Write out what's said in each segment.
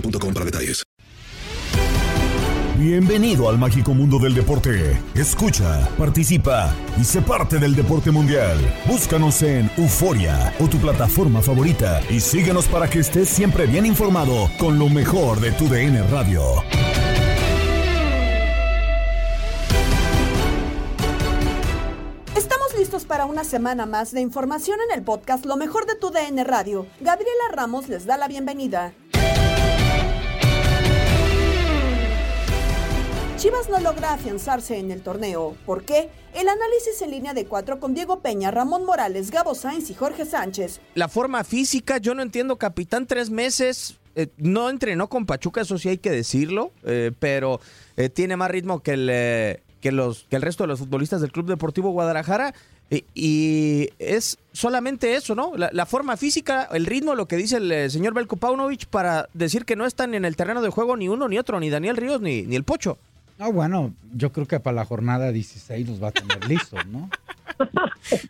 para detalles. Bienvenido al mágico mundo del deporte. Escucha, participa y sé parte del deporte mundial. Búscanos en Euforia o tu plataforma favorita y síguenos para que estés siempre bien informado con lo mejor de tu DN Radio. Estamos listos para una semana más de información en el podcast Lo mejor de tu DN Radio. Gabriela Ramos les da la bienvenida. Chivas no logra afianzarse en el torneo. ¿Por qué? El análisis en línea de cuatro con Diego Peña, Ramón Morales, Gabo Sainz y Jorge Sánchez. La forma física, yo no entiendo, capitán, tres meses. eh, no entrenó con Pachuca, eso sí hay que decirlo, eh, pero eh, tiene más ritmo que el, que, el resto de los futbolistas del Club Deportivo Guadalajara. Y, es solamente eso, ¿no? La, forma física, el ritmo, lo que dice el señor Belko Paunovic para decir que no están en el terreno de juego ni uno ni otro, ni Daniel Ríos ni el Pocho. Ah, bueno, yo creo que para la jornada 16 los va a tener listos, ¿no?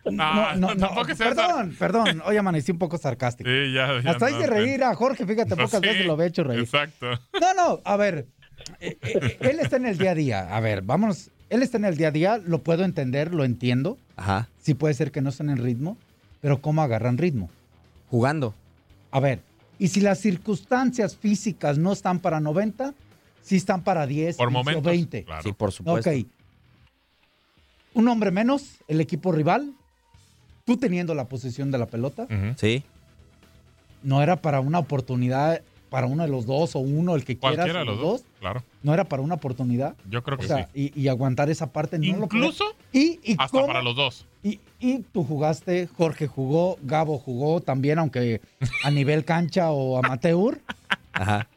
No, no, tampoco seas- perdón, perdón, hoy amanecí un poco sarcástico. Sí, ya, ya Hasta hay no, que reír a Jorge, fíjate, Pues pocas sí, veces lo había hecho reír. Exacto. No, no, a ver, eh, eh, él está en el día a día, a ver, vámonos, él está en el día a día, lo puedo entender, lo entiendo, Ajá. sí puede ser que no estén en ritmo, pero ¿cómo agarran ritmo? Jugando. A ver, y si las circunstancias físicas no están para 90, sí están para 10 Por 15 o momentos. 20. Claro. Sí, por supuesto. Ok. Un hombre menos, el equipo rival, tú teniendo la posesión de la pelota. Sí. no era para una oportunidad para uno de los dos o uno, el que quieras, Cualquiera o de los dos. Claro. no era para una oportunidad. Yo creo que O sea, sí. y, y aguantar esa parte no lo Incluso y, y hasta cómo- para los dos. y, y tú jugaste, Jorge jugó, Gabo jugó también, aunque a nivel cancha o amateur. Ajá.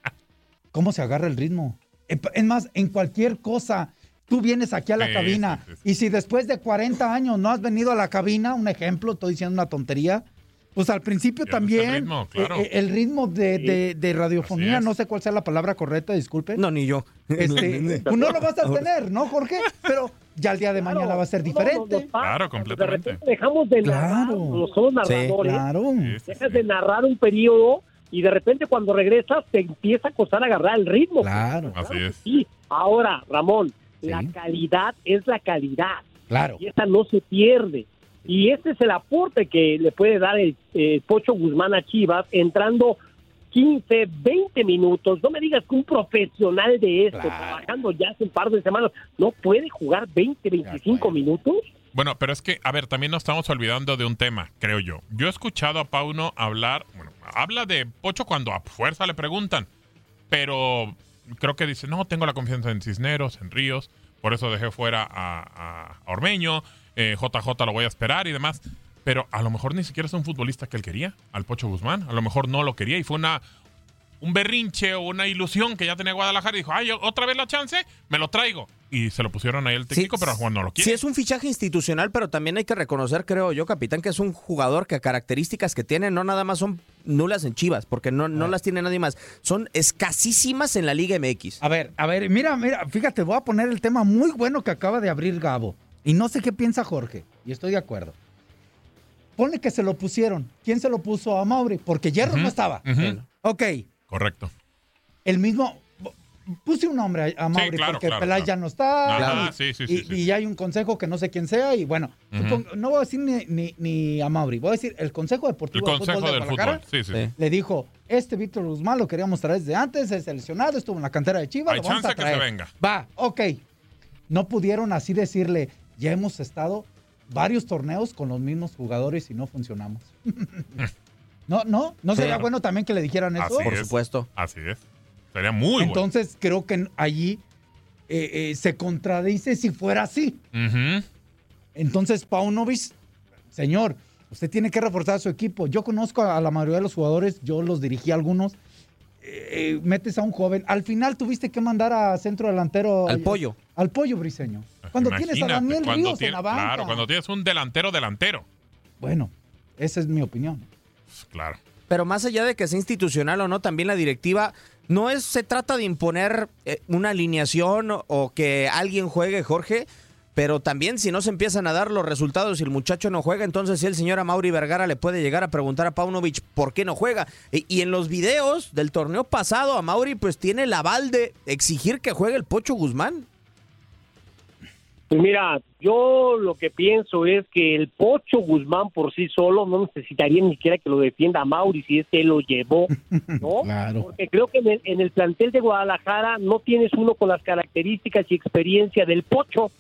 ¿Cómo se agarra el ritmo? Eh, Es más, en cualquier cosa, tú vienes aquí a la Sí, cabina sí, sí, y si después de 40 años no has venido a la cabina, un ejemplo, estoy diciendo una tontería, pues al principio también el ritmo, claro. eh, eh, el ritmo de, de- de radiofonía, no sé cuál sea la palabra correcta, disculpe. No, ni yo. Este, pues no lo vas a tener, ¿no, Jorge? Pero ya el día de mañana va a ser diferente. Claro, completamente. dejamos de narrar, Claro. somos narradores, Claro. Sí, sí, dejas sí. de narrar un periodo y de repente cuando regresas te empieza a costar agarrar el ritmo. Claro, Así es. Sí, ahora, Ramón, la calidad es la calidad claro. y esa no se pierde. Y ese es el aporte que le puede dar el eh, Pocho Guzmán a Chivas entrando 15, 20 minutos. No me digas que un profesional de esto, Claro. trabajando ya hace un par de semanas, no puede jugar 20, 25 acuerdo. minutos. Bueno, pero es que, a ver, también nos estamos olvidando de un tema, creo yo. Yo he escuchado a Pauno hablar, bueno, habla de Pocho cuando a fuerza le preguntan, pero creo que dice, no, tengo la confianza en Cisneros, en Ríos, por eso dejé fuera a, Ormeño, eh, JJ lo voy a esperar y demás. Pero a lo mejor ni siquiera es un futbolista que él quería, al Pocho Guzmán. A lo mejor no lo quería y fue una un berrinche o una ilusión que ya tenía Guadalajara y dijo, ay, otra vez la chance, me lo traigo. Y se lo pusieron ahí el técnico, pero Juan no lo quiere. Sí, es un fichaje institucional, pero también hay que reconocer, creo yo, capitán, que es un jugador que características que tiene no nada más son nulas en Chivas, porque no, no las tiene nadie más. Son escasísimas en la Liga MX. A ver, a ver, mira, mira, fíjate, voy a poner el tema muy bueno que acaba de abrir Gabo. Y no sé qué piensa Jorge, y estoy de acuerdo. Ponle que se lo pusieron. ¿Quién se lo puso a Mauri? Porque Hierro no estaba. Ujú. Ok, Correcto. el mismo. Puse un nombre a Mauri claro, porque claro, Peláez claro. ya no está. Ajá, y, sí, sí, y- y hay un consejo que no sé quién sea. Y bueno, supongo- no voy a decir ni, ni- ni a Mauri, voy a decir el Consejo El Deportivo de consejo de del fútbol. Le dijo: Este Víctor Guzmán lo queríamos traer desde antes, es seleccionado, estuvo en la cantera de Chivas. Hay lo vamos chance a que se traer". venga. Va, ok. No pudieron así decirle: Ya hemos estado varios torneos con los mismos jugadores y no funcionamos. no, no, no Sí. sería bueno también que le dijeran eso. Así es. Así es. Sería muy bueno. Entonces creo que allí eh, eh, se contradice si fuera así. Ujú. Entonces Paunovic, señor, usted tiene que reforzar su equipo. Yo conozco a la mayoría de los jugadores, yo los dirigí a algunos. Eh, eh, metes a un joven. Al final tuviste que mandar a centro delantero. Al pollo. Al pollo briseño. Cuando tienes a Daniel Ríos en tiene- la banca. Claro, cuando tienes un delantero delantero. Bueno, esa es mi opinión. Claro. Pero más allá de que sea institucional o no, también la directiva no es se trata de imponer eh, una alineación o, que alguien juegue, Jorge, pero también si no se empiezan a dar los resultados y el muchacho no juega, entonces sí, el señor Amauri Vergara le puede llegar a preguntar a Paunovic por qué no juega. Y, en los videos del torneo pasado, Amauri pues tiene el aval de exigir que juegue el Pocho Guzmán. Pues mira, yo lo que pienso es que el Pocho Guzmán por sí solo no necesitaría ni siquiera que lo defienda a Mauri si es que él lo llevó, ¿no? Claro. Porque creo que en el, en el plantel de Guadalajara no tienes uno con las características y experiencia del Pocho.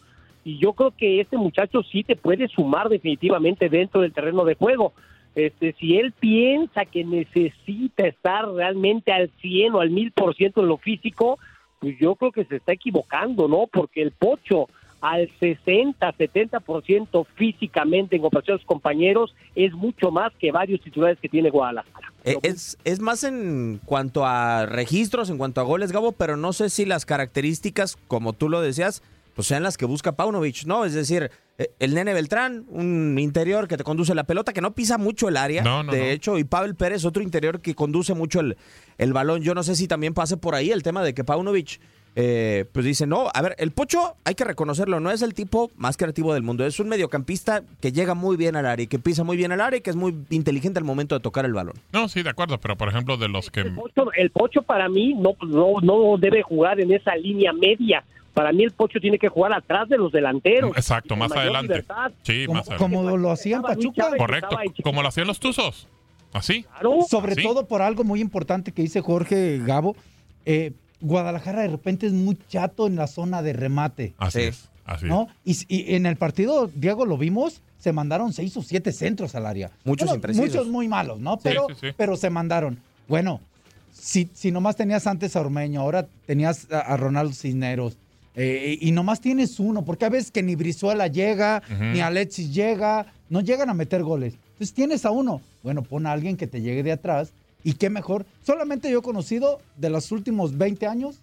Y yo creo que este muchacho sí te puede sumar definitivamente dentro del terreno de juego. Este, si él piensa que necesita estar realmente al 100 o al 1000% en lo físico, pues yo creo que se está equivocando, ¿no? Porque el Pocho al 60, 70% físicamente en comparación a sus compañeros es mucho más que varios titulares que tiene Guadalajara. Eh, es, es más en cuanto a registros, en cuanto a goles, Gabo, pero no sé si las características, como tú lo decías, pues sean las que busca Paunovic, ¿no? Es decir, eh, el nene Beltrán, un interior que te conduce la pelota, que no pisa mucho el área, No, no, de no. hecho, y Pavel Pérez, otro interior que conduce mucho el, el balón. Yo no sé si también pase por ahí el tema de que Paunovic, eh, pues dice, no, a ver, el Pocho, hay que reconocerlo, no es el tipo más creativo del mundo, es un mediocampista que llega muy bien al área, y que pisa muy bien al área y que es muy inteligente al momento de tocar el balón. No, sí, de acuerdo, pero por ejemplo, de los que. El Pocho, el Pocho para mí no, no, no debe jugar en esa línea media. Para mí el Pocho tiene que jugar atrás de los delanteros. Exacto, más adelante. libertad. Sí, Como, más adelante. como lo hacían Pachuca. Correcto, como lo hacían los Tuzos. Así. Sobre Así. todo por algo muy importante que dice Jorge Gabo. eh, Guadalajara de repente es muy chato en la zona de remate. Así es. Así ¿no? Y, y en el partido, Diego, lo vimos, se mandaron seis o siete centros al área. Muchos Bueno, imprecisos. Muchos muy malos, ¿no? Pero, sí, sí. pero se mandaron. Bueno, si, si nomás tenías antes a Ormeño, ahora tenías a, a Ronaldo Cisneros, eh, y nomás tienes uno, porque a veces que ni Brizuela llega, ni Alexis llega, no llegan a meter goles. Entonces tienes a uno. Bueno, pon a alguien que te llegue de atrás. Y qué mejor. Solamente yo he conocido de los últimos 20 años,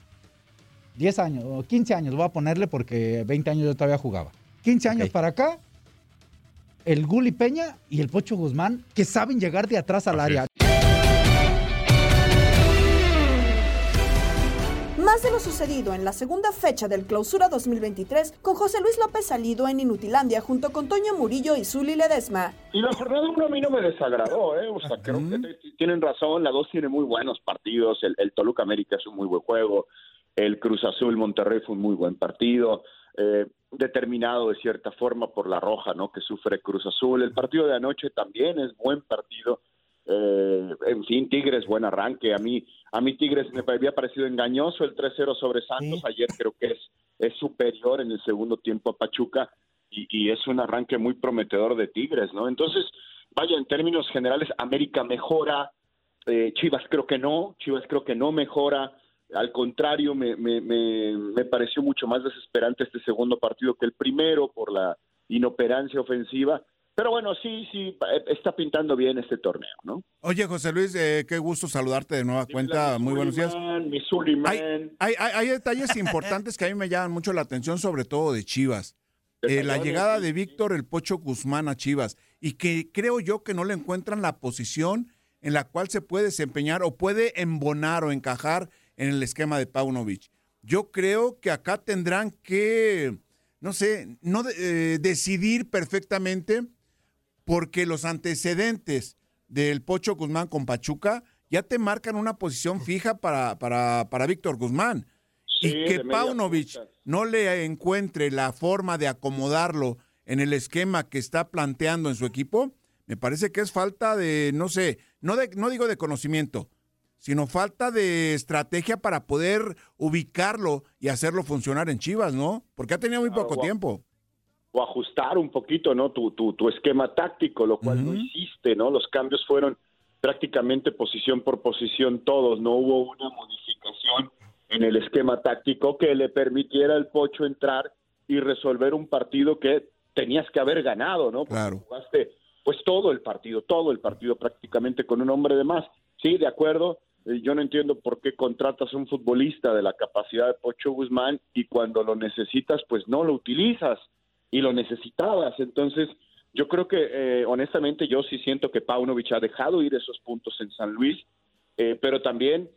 10 años, o 15 años, voy a ponerle porque 20 años yo todavía jugaba. 15 años para acá, el Guli Peña y el Pocho Guzmán, que saben llegar de atrás al área. Más de lo sucedido en la segunda fecha del Clausura 2023 con José Luis López Salido en Inutilandia junto con Toño Murillo y Zuli Ledesma. Y la jornada 1 a mí no me desagradó, ¿eh? O sea, creo que tienen razón, la 2 tiene muy buenos partidos, el, el Toluca América es un muy buen juego, el Cruz Azul Monterrey fue un muy buen partido, eh, determinado de cierta forma por la roja, ¿no? Que sufre Cruz Azul, el partido de anoche también es buen partido, eh, en fin, Tigres, buen arranque, a mí, a mí Tigres me había parecido engañoso el 3-0 sobre Santos, ayer creo que es, es superior en el segundo tiempo a Pachuca, y, y es un arranque muy prometedor de Tigres, ¿no? Entonces, vaya, en términos generales, América mejora, eh, Chivas creo que no, Chivas creo que no mejora, al contrario, me, me, me, me pareció mucho más desesperante este segundo partido que el primero por la inoperancia ofensiva. Pero bueno, sí, sí, eh, está pintando bien este torneo, ¿no? Oye, José Luis, eh, qué gusto saludarte de nueva cuenta. Muy buenos días. Hay, hay, hay- detalles importantes que a mí me llaman mucho la atención, sobre todo de Chivas. Eh, la llegada de. Víctor el Pocho Guzmán a Chivas y que creo yo que no le encuentran la posición en la cual se puede desempeñar o puede embonar o encajar en el esquema de Paunovic. Yo creo que acá tendrán que, no sé, no de- eh, decidir perfectamente porque los antecedentes del Pocho Guzmán con Pachuca ya te marcan una posición fija para, para, para Víctor Guzmán. Sí, y que Paunovic no le encuentre la forma de acomodarlo en el esquema que está planteando en su equipo, me parece que es falta de, no sé, no, de, no digo de conocimiento, sino falta de estrategia para poder ubicarlo y hacerlo funcionar en Chivas, ¿no? Porque ha tenido muy Claro, poco tiempo. O ajustar un poquito, ¿no? Tu, tu, tu esquema táctico, lo cual no hiciste, ¿no? Los cambios fueron prácticamente posición por posición todos, no hubo una modificación en el esquema táctico que le permitiera al Pocho entrar y resolver un partido que tenías que haber ganado, ¿no? Porque Claro. jugaste pues todo el partido, todo el partido prácticamente con un hombre de más. Sí, de acuerdo. Eh, Yo no entiendo por qué contratas a un futbolista de la capacidad de Pocho Guzmán y cuando lo necesitas, pues no lo utilizas y lo necesitabas. Entonces, yo creo que, eh, honestamente, yo sí siento que Paunovic ha dejado ir esos puntos en San Luis, eh, pero también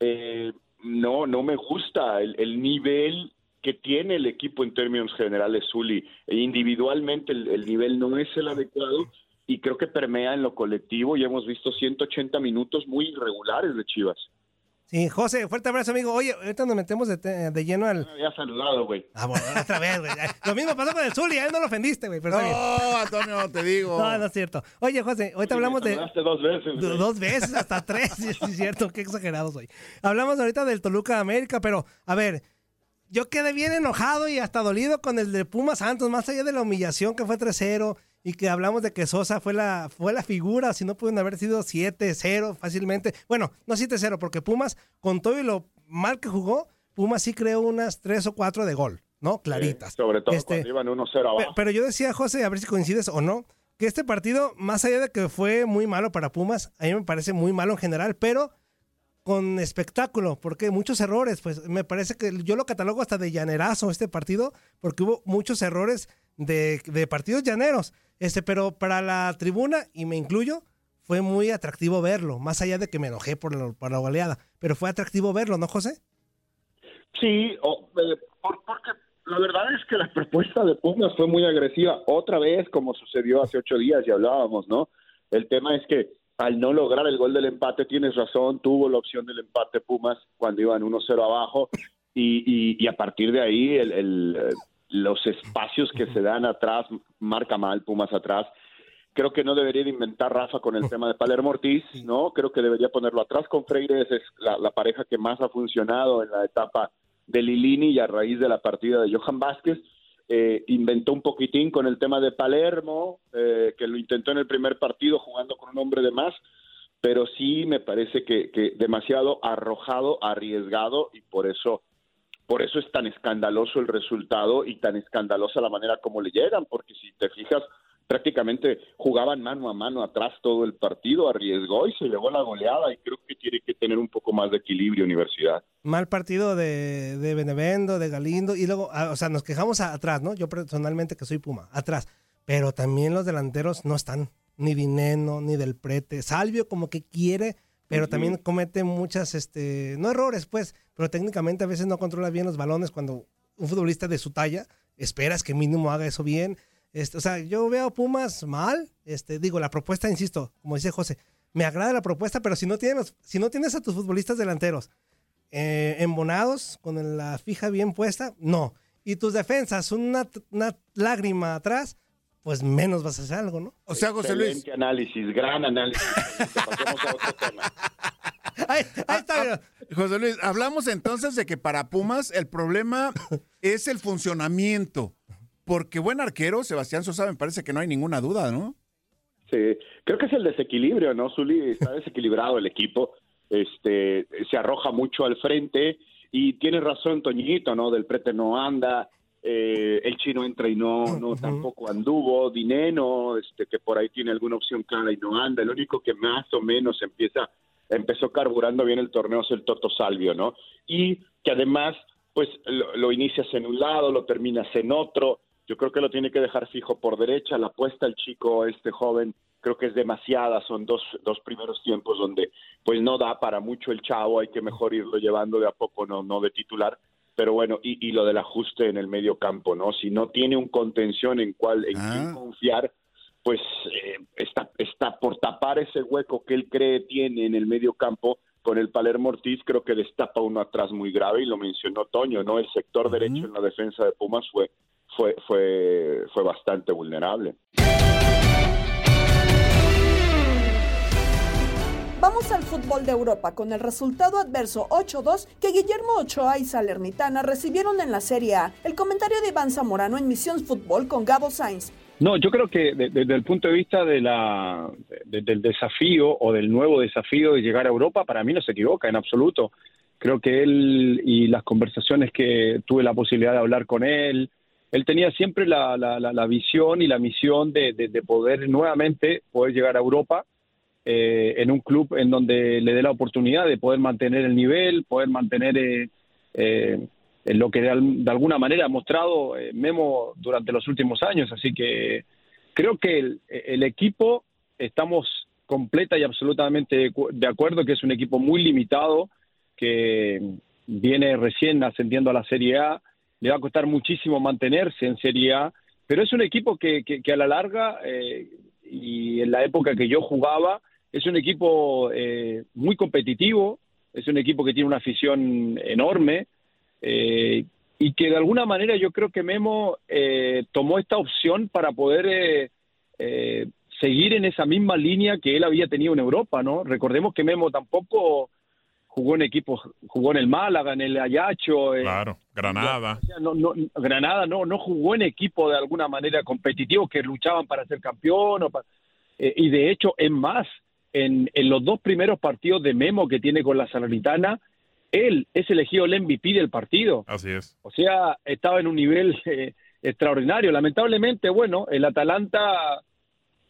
eh, no, no me gusta el, el nivel que tiene el equipo en términos generales, Zuli. E individualmente el, el nivel no es el adecuado y creo que permea en lo colectivo y hemos visto 180 minutos muy irregulares de Chivas. Sí, José, fuerte abrazo, amigo. Oye, ahorita nos metemos de, de lleno al. Me había saludado, güey. Ah, bueno, otra vez, güey. Lo mismo pasó con el Zuli, a él no lo ofendiste, güey. No, Antonio, te digo. No, no es cierto. Oye, José, ahorita hablamos de. Saludaste dos veces. Güey. Dos veces, hasta tres, sí, sí, es cierto, qué exagerados soy. Hablamos ahorita del Toluca América, pero a ver, yo quedé bien enojado y hasta dolido con el de Pumas Santos, más allá de la humillación que fue 3-0 y que hablamos de que Sosa fue la, fue la figura, si no pueden haber sido 7-0 fácilmente. Bueno, no 7-0, porque Pumas, con todo y lo mal que jugó, Pumas sí creó unas 3 o 4 de gol, ¿no? Claritas. Sí, sobre todo Este, cuando iban 1-0 Pe- abajo. Pero yo decía, José, a ver si coincides o no, que este partido, más allá de que fue muy malo para Pumas, a mí me parece muy malo en general, pero con espectáculo, porque muchos errores, pues me parece que yo lo catalogo hasta de llanerazo este partido, porque hubo muchos errores de, de partidos llaneros, este, pero para la tribuna, y me incluyo, fue muy atractivo verlo, más allá de que me enojé por la, por la goleada, pero fue atractivo verlo, ¿no, José? Sí, eh, por- porque la verdad es que la propuesta de Pumas fue muy agresiva. Otra vez, como sucedió hace ocho días y hablábamos, ¿no? El tema es que al no lograr el gol del empate, tienes razón, tuvo la opción del empate Pumas cuando iban 1-0 abajo y, y- y a partir de ahí el- el, eh, los espacios que se dan atrás, marca mal Pumas atrás. Creo que no debería de inventar Rafa con el tema de Palermo Ortiz, ¿no? Creo que debería ponerlo atrás con Freire, es la, la pareja que más ha funcionado en la etapa de Lilini y a raíz de la partida de Johan Vázquez. Eh, inventó un poquitín con el tema de Palermo, eh, que lo intentó en el primer partido jugando con un hombre de más, pero sí me parece que, que demasiado arrojado, arriesgado y por eso por eso es tan escandaloso el resultado y tan escandalosa la manera como le llegan, porque si te fijas, prácticamente jugaban mano a mano atrás todo el partido, arriesgó y se llevó la goleada y creo que tiene que tener un poco más de equilibrio Universidad. mal partido de, de Benevendo, de Galindo, y luego, ah, o sea, nos quejamos atrás, ¿no? Yo personalmente que soy Puma, atrás. Pero también los delanteros no están, ni Dineno, ni Del Prete. Salvio como que quiere, pero también comete muchas, este, no errores, pues, pero técnicamente a veces no controla bien los balones cuando un futbolista de su talla esperas que mínimo haga eso bien. Este, o sea, yo veo a Pumas mal, este, digo, la propuesta, insisto, como dice José, me agrada la propuesta, pero si no tienes, si no tienes a tus futbolistas delanteros eh, embonados, con la fija bien puesta, no. Y tus defensas, una, una lágrima atrás, pues menos vas a hacer algo, ¿no? O sea, José Luis. Excelente análisis, gran análisis. Pasemos a otro tema. Ahí, está, mira. José Luis, hablamos entonces de que para Pumas el problema es el funcionamiento porque buen arquero, Sebastián Sosa, me parece que no hay ninguna duda, ¿no? Sí, creo que es el desequilibrio, ¿no, Zuli? Está desequilibrado el equipo, este, se arroja mucho al frente y tiene razón Toñito, ¿no? Del prete no anda, eh, el chino entra y no, no tampoco anduvo, Dineno, este, que por ahí tiene alguna opción clara y no anda, el único que más o menos empieza, empezó carburando bien el torneo es el Toto Salvio, ¿no? Y que además, pues lo, lo inicias en un lado, lo terminas en otro, yo creo que lo tiene que dejar fijo por derecha, la apuesta el chico, este joven, creo que es demasiada, son dos, dos primeros tiempos donde pues no da para mucho el chavo, hay que mejor irlo llevando de a poco, no, no de titular, pero bueno, y, y lo del ajuste en el medio campo, ¿no? Si no tiene un contención en cual, en quién confiar, pues eh, está, está por tapar ese hueco que él cree tiene en el medio campo, con el Palermo Ortiz creo que destapa uno atrás muy grave y lo mencionó Toño, ¿no? El sector derecho en la defensa de Pumas fue fue, fue, fue bastante vulnerable. Vamos al fútbol de Europa con el resultado adverso 8-2 que Guillermo Ochoa y Salernitana recibieron en la Serie A. El comentario de Iván Zamorano en Misión Fútbol con Gabo Sainz. No, yo creo que desde el punto de vista de la, del desafío o del nuevo desafío de llegar a Europa, para mí no se equivoca en absoluto. Creo que él y las conversaciones que tuve la posibilidad de hablar con él, él tenía siempre la, visión y la misión de, de, poder nuevamente poder llegar a Europa eh, en un club en donde le dé la oportunidad de poder mantener el nivel, poder mantener eh, eh, lo que de, alguna manera ha mostrado Memo durante los últimos años. Así que creo que el, equipo estamos completa y absolutamente de acuerdo que es un equipo muy limitado que viene recién ascendiendo a la Serie A le va a costar muchísimo mantenerse en Serie A, pero es un equipo que, a la larga, eh, y en la época que yo jugaba, es un equipo eh, muy competitivo, es un equipo que tiene una afición enorme, eh, y que de alguna manera yo creo que Memo tomó esta opción para poder seguir en esa misma línea que él había tenido en Europa, ¿no? Recordemos que Memo tampoco jugó en equipos, jugó en el Málaga, en el Ayacho. Claro, Granada. no, no, Granada no, no jugó en equipo de alguna manera competitivo que luchaban para ser campeón. O eh, y de hecho, es más, en, en, los dos primeros partidos de Memo que tiene con la Salernitana, él es elegido el MVP del partido. Así es. O sea, estaba en un nivel eh, extraordinario. Lamentablemente, bueno, el Atalanta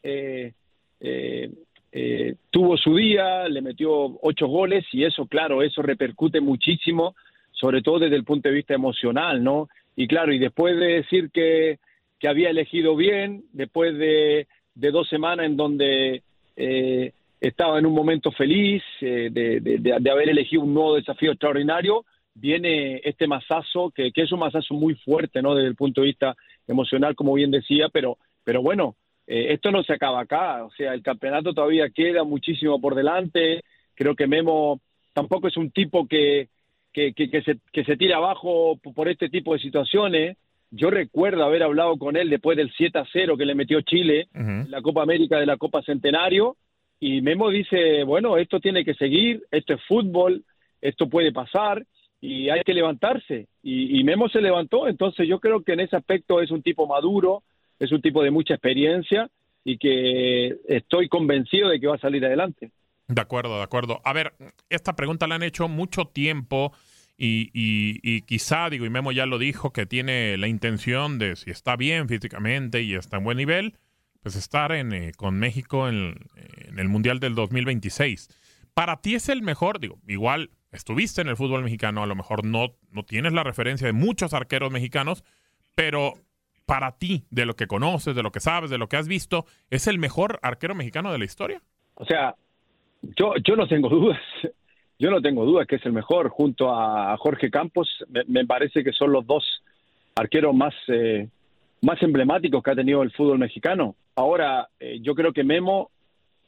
eh, eh eh, tuvo su día, le metió ocho goles y eso, claro, eso repercute muchísimo, sobre todo desde el punto de vista emocional, ¿no? Y claro, y después de decir que, que había elegido bien, después de, de dos semanas en donde eh, estaba en un momento feliz eh, de, de, de, haber elegido un nuevo desafío extraordinario, viene este masazo, que, que es un masazo muy fuerte, ¿no? Desde el punto de vista emocional, como bien decía, pero, pero bueno, eh, esto no se acaba acá, o sea, el campeonato todavía queda muchísimo por delante. Creo que Memo tampoco es un tipo que, que, que, se, que se tira abajo por este tipo de situaciones. Yo recuerdo haber hablado con él después del 7 a 0 que le metió Chile en la Copa América de la Copa Centenario. Y Memo dice, bueno, esto tiene que seguir, esto es fútbol, esto puede pasar y hay que levantarse. Y, y Memo se levantó, entonces yo creo que en ese aspecto es un tipo maduro, es un tipo de mucha experiencia y que estoy convencido de que va a salir adelante. De acuerdo, de acuerdo. A ver, esta pregunta la han hecho mucho tiempo y, y, quizá, digo, y Memo ya lo dijo, que tiene la intención de, si está bien físicamente y está en buen nivel, pues estar en, eh, con México en, el Mundial del 2026. Para ti es el mejor, digo, igual estuviste en el fútbol mexicano, a lo mejor no, no tienes la referencia de muchos arqueros mexicanos, pero para ti, de lo que conoces, de lo que sabes, de lo que has visto, es el mejor arquero mexicano de la historia? O sea, yo, yo no tengo dudas. Yo no tengo dudas que es el mejor. Junto a Jorge Campos, me, parece que son los dos arqueros más, eh, más emblemáticos que ha tenido el fútbol mexicano. Ahora, eh, yo creo que Memo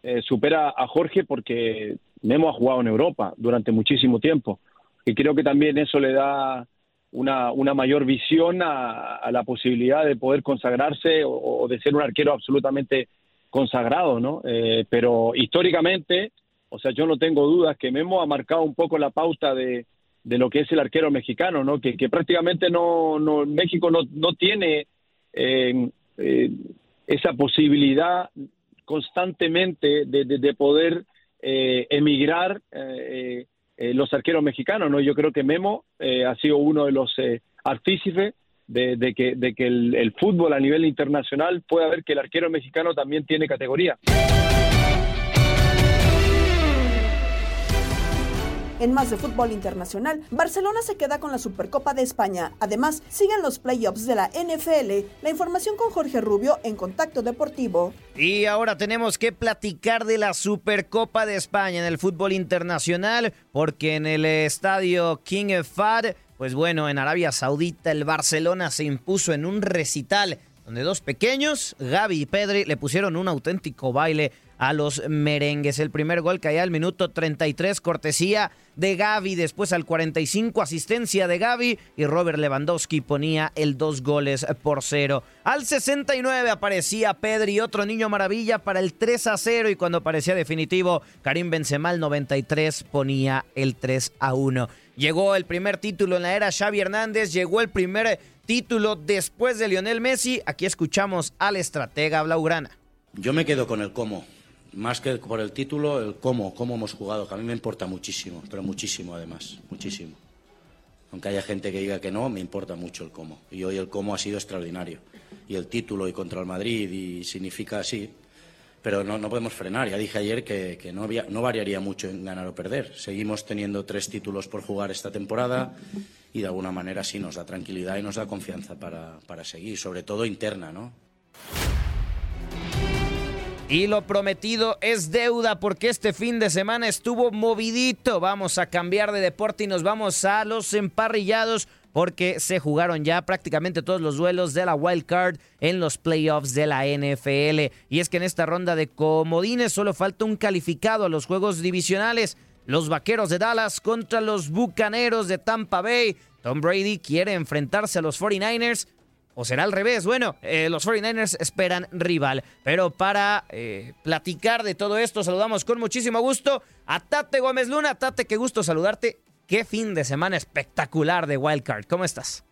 eh, supera a Jorge porque Memo ha jugado en Europa durante muchísimo tiempo. Y creo que también eso le da una, una mayor visión a, la posibilidad de poder consagrarse o, de ser un arquero absolutamente consagrado, ¿no? Eh, pero históricamente, o sea, yo no tengo dudas que Memo ha marcado un poco la pauta de, de lo que es el arquero mexicano, ¿no? Que, que prácticamente no, no México no, no tiene esa posibilidad constantemente de, de- de poder eh, emigrar eh, eh, los arqueros mexicanos. ¿no? Yo creo que Memo eh, ha sido uno de los eh, artífices de, de que, de que el, el fútbol a nivel internacional pueda ver que el arquero mexicano también tiene categoría. En más de fútbol internacional, Barcelona se queda con la Supercopa de España. Además, siguen los playoffs de la NFL. La información con Jorge Rubio en Contacto Deportivo. Y ahora tenemos que platicar de la Supercopa de España en el fútbol internacional, porque en el estadio King Fahd, pues bueno, en Arabia Saudita el Barcelona se impuso en un recital donde dos pequeños, Gaby y Pedri, le pusieron un auténtico baile a los merengues. El primer gol caía al minuto 33, cortesía de Gaby, después al 45, asistencia de Gaby y Robert Lewandowski ponía el dos goles por cero. Al 69 aparecía Pedri, otro niño maravilla para el 3 a 0 y cuando parecía definitivo, Karim Benzema al 93 ponía el 3 a 1. Llegó el primer título en la era Xavi Hernández, llegó el primer título después de Lionel Messi. Aquí escuchamos al estratega Blaugrana. Yo me quedo con el cómo. Más que por el título, el cómo, cómo hemos jugado, que a mí me importa muchísimo, pero muchísimo además, muchísimo. Aunque haya gente que diga que no, me importa mucho el cómo. Y hoy el cómo ha sido extraordinario. Y el título y contra el Madrid y significa así. Pero no, no podemos frenar. Ya dije ayer que, que no, había- no variaría mucho en ganar o perder. Seguimos teniendo tres títulos por jugar esta temporada y de alguna manera sí nos da tranquilidad y nos da confianza para, para seguir, sobre todo interna, ¿no? Y lo prometido es deuda porque este fin de semana estuvo movidito. Vamos a cambiar de deporte y nos vamos a los emparrillados porque se jugaron ya prácticamente todos los duelos de la wild card en los playoffs de la NFL. Y es que en esta ronda de comodines solo falta un calificado a los juegos divisionales. Los Vaqueros de Dallas contra los Bucaneros de Tampa Bay. Tom Brady quiere enfrentarse a los 49ers. ¿O será al revés? Bueno, eh, los 49ers esperan rival. Pero para eh, platicar de todo esto, saludamos con muchísimo gusto a Tate Gómez Luna. Tate, qué gusto saludarte. Qué fin de semana espectacular de Wildcard. ¿Cómo estás?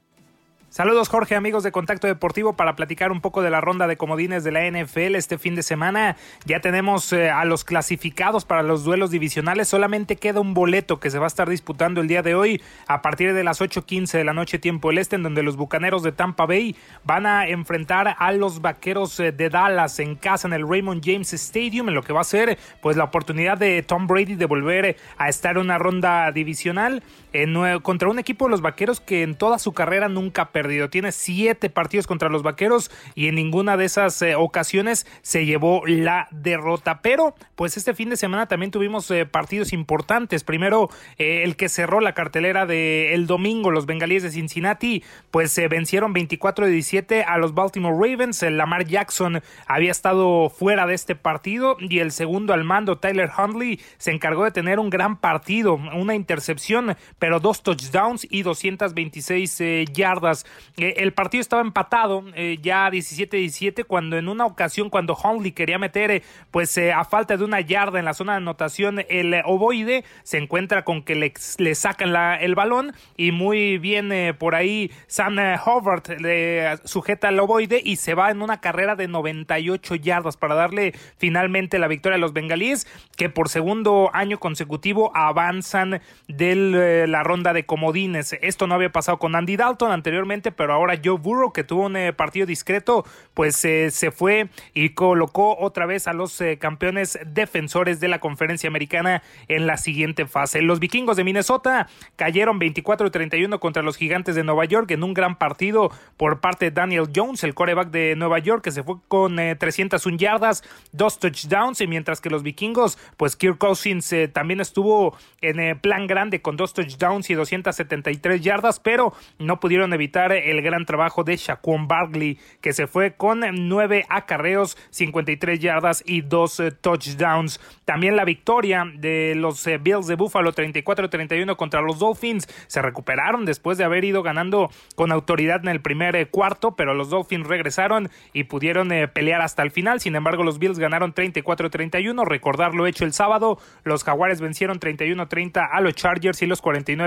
Saludos Jorge, amigos de Contacto Deportivo, para platicar un poco de la ronda de comodines de la NFL este fin de semana. Ya tenemos eh, a los clasificados para los duelos divisionales. Solamente queda un boleto que se va a estar disputando el día de hoy a partir de las 8.15 de la noche tiempo el este, en donde los Bucaneros de Tampa Bay van a enfrentar a los Vaqueros eh, de Dallas en casa en el Raymond James Stadium, en lo que va a ser pues la oportunidad de Tom Brady de volver a estar en una ronda divisional nue- contra un equipo de los Vaqueros que en toda su carrera nunca ha Tiene siete partidos contra los Vaqueros y en ninguna de esas eh, ocasiones se llevó la derrota. Pero pues este fin de semana también tuvimos eh, partidos importantes. Primero eh, el que cerró la cartelera de el domingo, los Bengalíes de Cincinnati, pues se vencieron 24 de 17 a los Baltimore Ravens. El Lamar Jackson había estado fuera de este partido y el segundo al mando, Tyler Huntley, se encargó de tener un gran partido, una intercepción, pero dos touchdowns y 226 eh, yardas. Eh, el partido estaba empatado eh, ya 17-17 cuando en una ocasión cuando Huntley quería meter eh, pues eh, a falta de una yarda en la zona de anotación el ovoide se encuentra con que le, le sacan la- el balón y muy bien por ahí Sam Howard le sujeta el ovoide y se va en una carrera de 98 yardas para darle finalmente la victoria a los bengalíes que por segundo año consecutivo avanzan de la ronda de comodines. Esto no había pasado con Andy Dalton anteriormente, pero ahora Joe Burrow, que tuvo un eh, partido discreto, pues eh, se fue y colocó otra vez a los eh, campeones defensores de la conferencia americana en la siguiente fase. Los vikingos de Minnesota cayeron 24-31 contra los gigantes de Nueva York en un gran partido por parte de Daniel Jones, el coreback de Nueva York, que se fue con eh, 301 yardas, dos touchdowns, y mientras que los vikingos, pues Kirk Cousins eh, también estuvo en eh, plan grande con dos touchdowns y 273 yardas, pero no pudieron evitar el gran trabajo de Shaquon Barkley, que se fue con nueve acarreos, 53 yardas y dos eh, touchdowns. También la victoria de los eh, Bills de Buffalo 34-31 contra los Dolphins. Se recuperaron después de haber ido ganando con autoridad en el primer eh, cuarto, pero los Dolphins regresaron y pudieron pelear hasta el final. Sin embargo, los Bills ganaron 34-31. Recordar lo hecho el sábado, los Jaguares vencieron 31-30 a los Chargers y los 49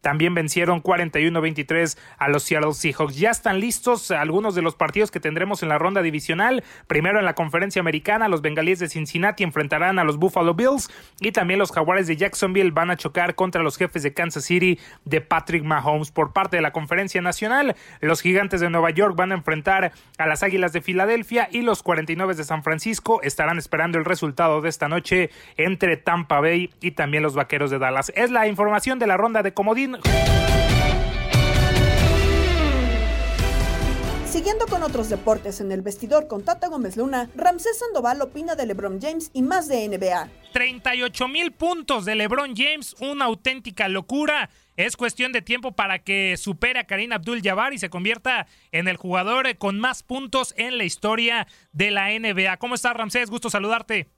también vencieron 41-23 a los Seattle Seahawks. Ya están listos algunos de los partidos que tendremos en la ronda divisional. Primero en la conferencia americana, los bengalíes de Cincinnati enfrentarán a los Buffalo Bills y también los jaguares de Jacksonville van a chocar contra los jefes de Kansas City de Patrick Mahomes. Por parte de la conferencia nacional, los gigantes de Nueva York van a enfrentar a las águilas de Filadelfia y los 49 de San Francisco estarán esperando el resultado de esta noche entre Tampa Bay y también los vaqueros de Dallas. Es la información de la ronda de comodín. Siguiendo con otros deportes en el vestidor con Tata Gómez Luna, Ramsés Sandoval opina de LeBron James y más de NBA. 38 mil puntos de LeBron James, una auténtica locura. Es cuestión de tiempo para que supere a Karim Abdul-Jabbar y se convierta en el jugador con más puntos en la historia de la NBA. ¿Cómo estás, Ramsés? Gusto saludarte.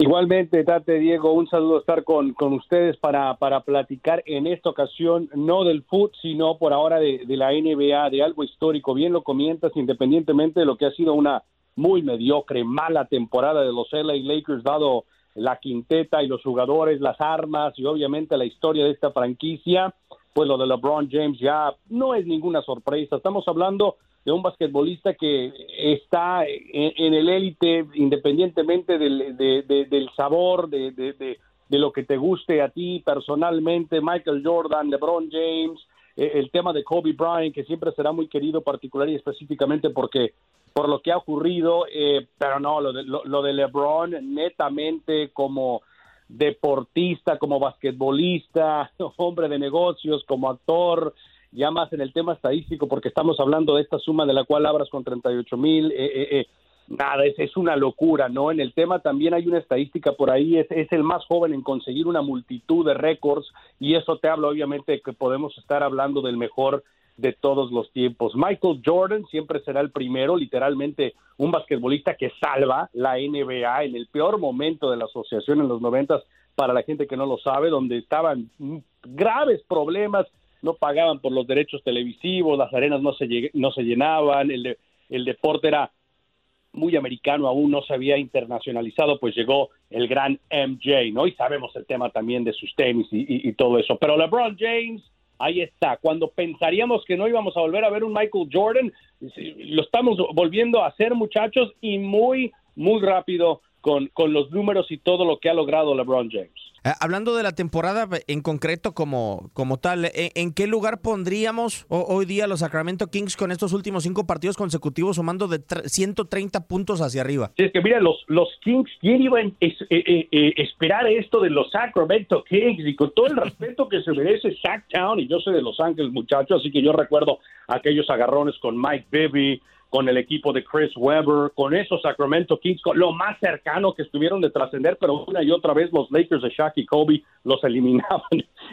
Igualmente, Tate Diego, un saludo estar con, con ustedes para, para platicar en esta ocasión, no del fútbol, sino por ahora de, la NBA, de algo histórico. Bien lo comienzas, independientemente de lo que ha sido una muy mediocre, mala temporada de los LA Lakers, dado la quinteta y los jugadores, las armas y obviamente la historia de esta franquicia, pues lo de LeBron James ya no es ninguna sorpresa. Estamos hablando de un basquetbolista que está en, el élite independientemente del, sabor, de, lo que te guste a ti personalmente, Michael Jordan, LeBron James, eh, el tema de Kobe Bryant, que siempre será muy querido particular y específicamente porque por lo que ha ocurrido, eh, pero no, lo de, lo de LeBron netamente como deportista, como basquetbolista, hombre de negocios, como actor, ya más en el tema estadístico, porque estamos hablando de esta suma de la cual abras con 38 mil, eh, eh, eh, nada, es, es, una locura, ¿no? En el tema también hay una estadística por ahí, es, es el más joven en conseguir una multitud de récords y eso te habla obviamente de que podemos estar hablando del mejor de todos los tiempos. Michael Jordan siempre será el primero, literalmente un basquetbolista que salva la NBA en el peor momento de la asociación en los noventas, para la gente que no lo sabe, donde estaban graves problemas no pagaban por los derechos televisivos, las arenas no se, no se llenaban, el, el deporte era muy americano, aún no se había internacionalizado, pues llegó el gran MJ, ¿no? Y sabemos el tema también de sus tenis y, y, todo eso. Pero LeBron James, ahí está. Cuando pensaríamos que no íbamos a volver a ver un Michael Jordan, lo estamos volviendo a hacer, muchachos, y muy, muy rápido con, con los números y todo lo que ha logrado LeBron James. Eh, hablando de la temporada en concreto como, como tal, ¿en, en qué lugar pondríamos hoy día los Sacramento Kings con estos últimos cinco partidos consecutivos sumando de 130 puntos hacia arriba? Sí, es que mira, los, los Kings, ¿quién iba a es, eh, eh, esperar esto de los Sacramento Kings? Y con todo el respeto que se merece Sacktown, y yo soy de Los Ángeles, muchachos, así que yo recuerdo aquellos agarrones con Mike Bibby, con el equipo de Chris Webber, con esos Sacramento Kings, con lo más cercano que estuvieron de trascender, pero una y otra vez los Lakers de Shaq y Kobe los eliminaban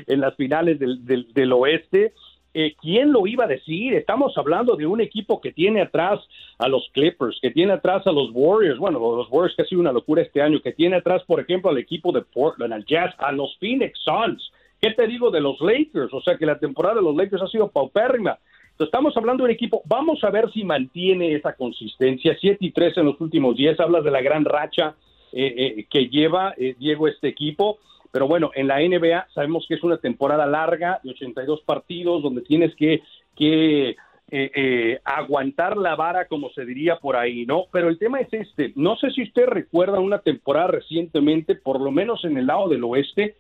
en las finales del, del, del oeste. Eh, ¿Quién lo iba a decir? Estamos hablando de un equipo que tiene atrás a los Clippers, que tiene atrás a los Warriors, bueno, los Warriors que ha sido una locura este año, que tiene atrás, por ejemplo, al equipo de Portland, al Jazz, a los Phoenix Suns. ¿Qué te digo de los Lakers? O sea que la temporada de los Lakers ha sido paupérrima. Estamos hablando de un equipo, vamos a ver si mantiene esa consistencia. 7 y 3 en los últimos 10, hablas de la gran racha eh, eh, que lleva eh, Diego este equipo. Pero bueno, en la NBA sabemos que es una temporada larga de 82 partidos donde tienes que, que aguantar la vara, como se diría por ahí, ¿no? Pero el tema es este. No sé si usted recuerda una temporada recientemente, por lo menos en el lado del oeste,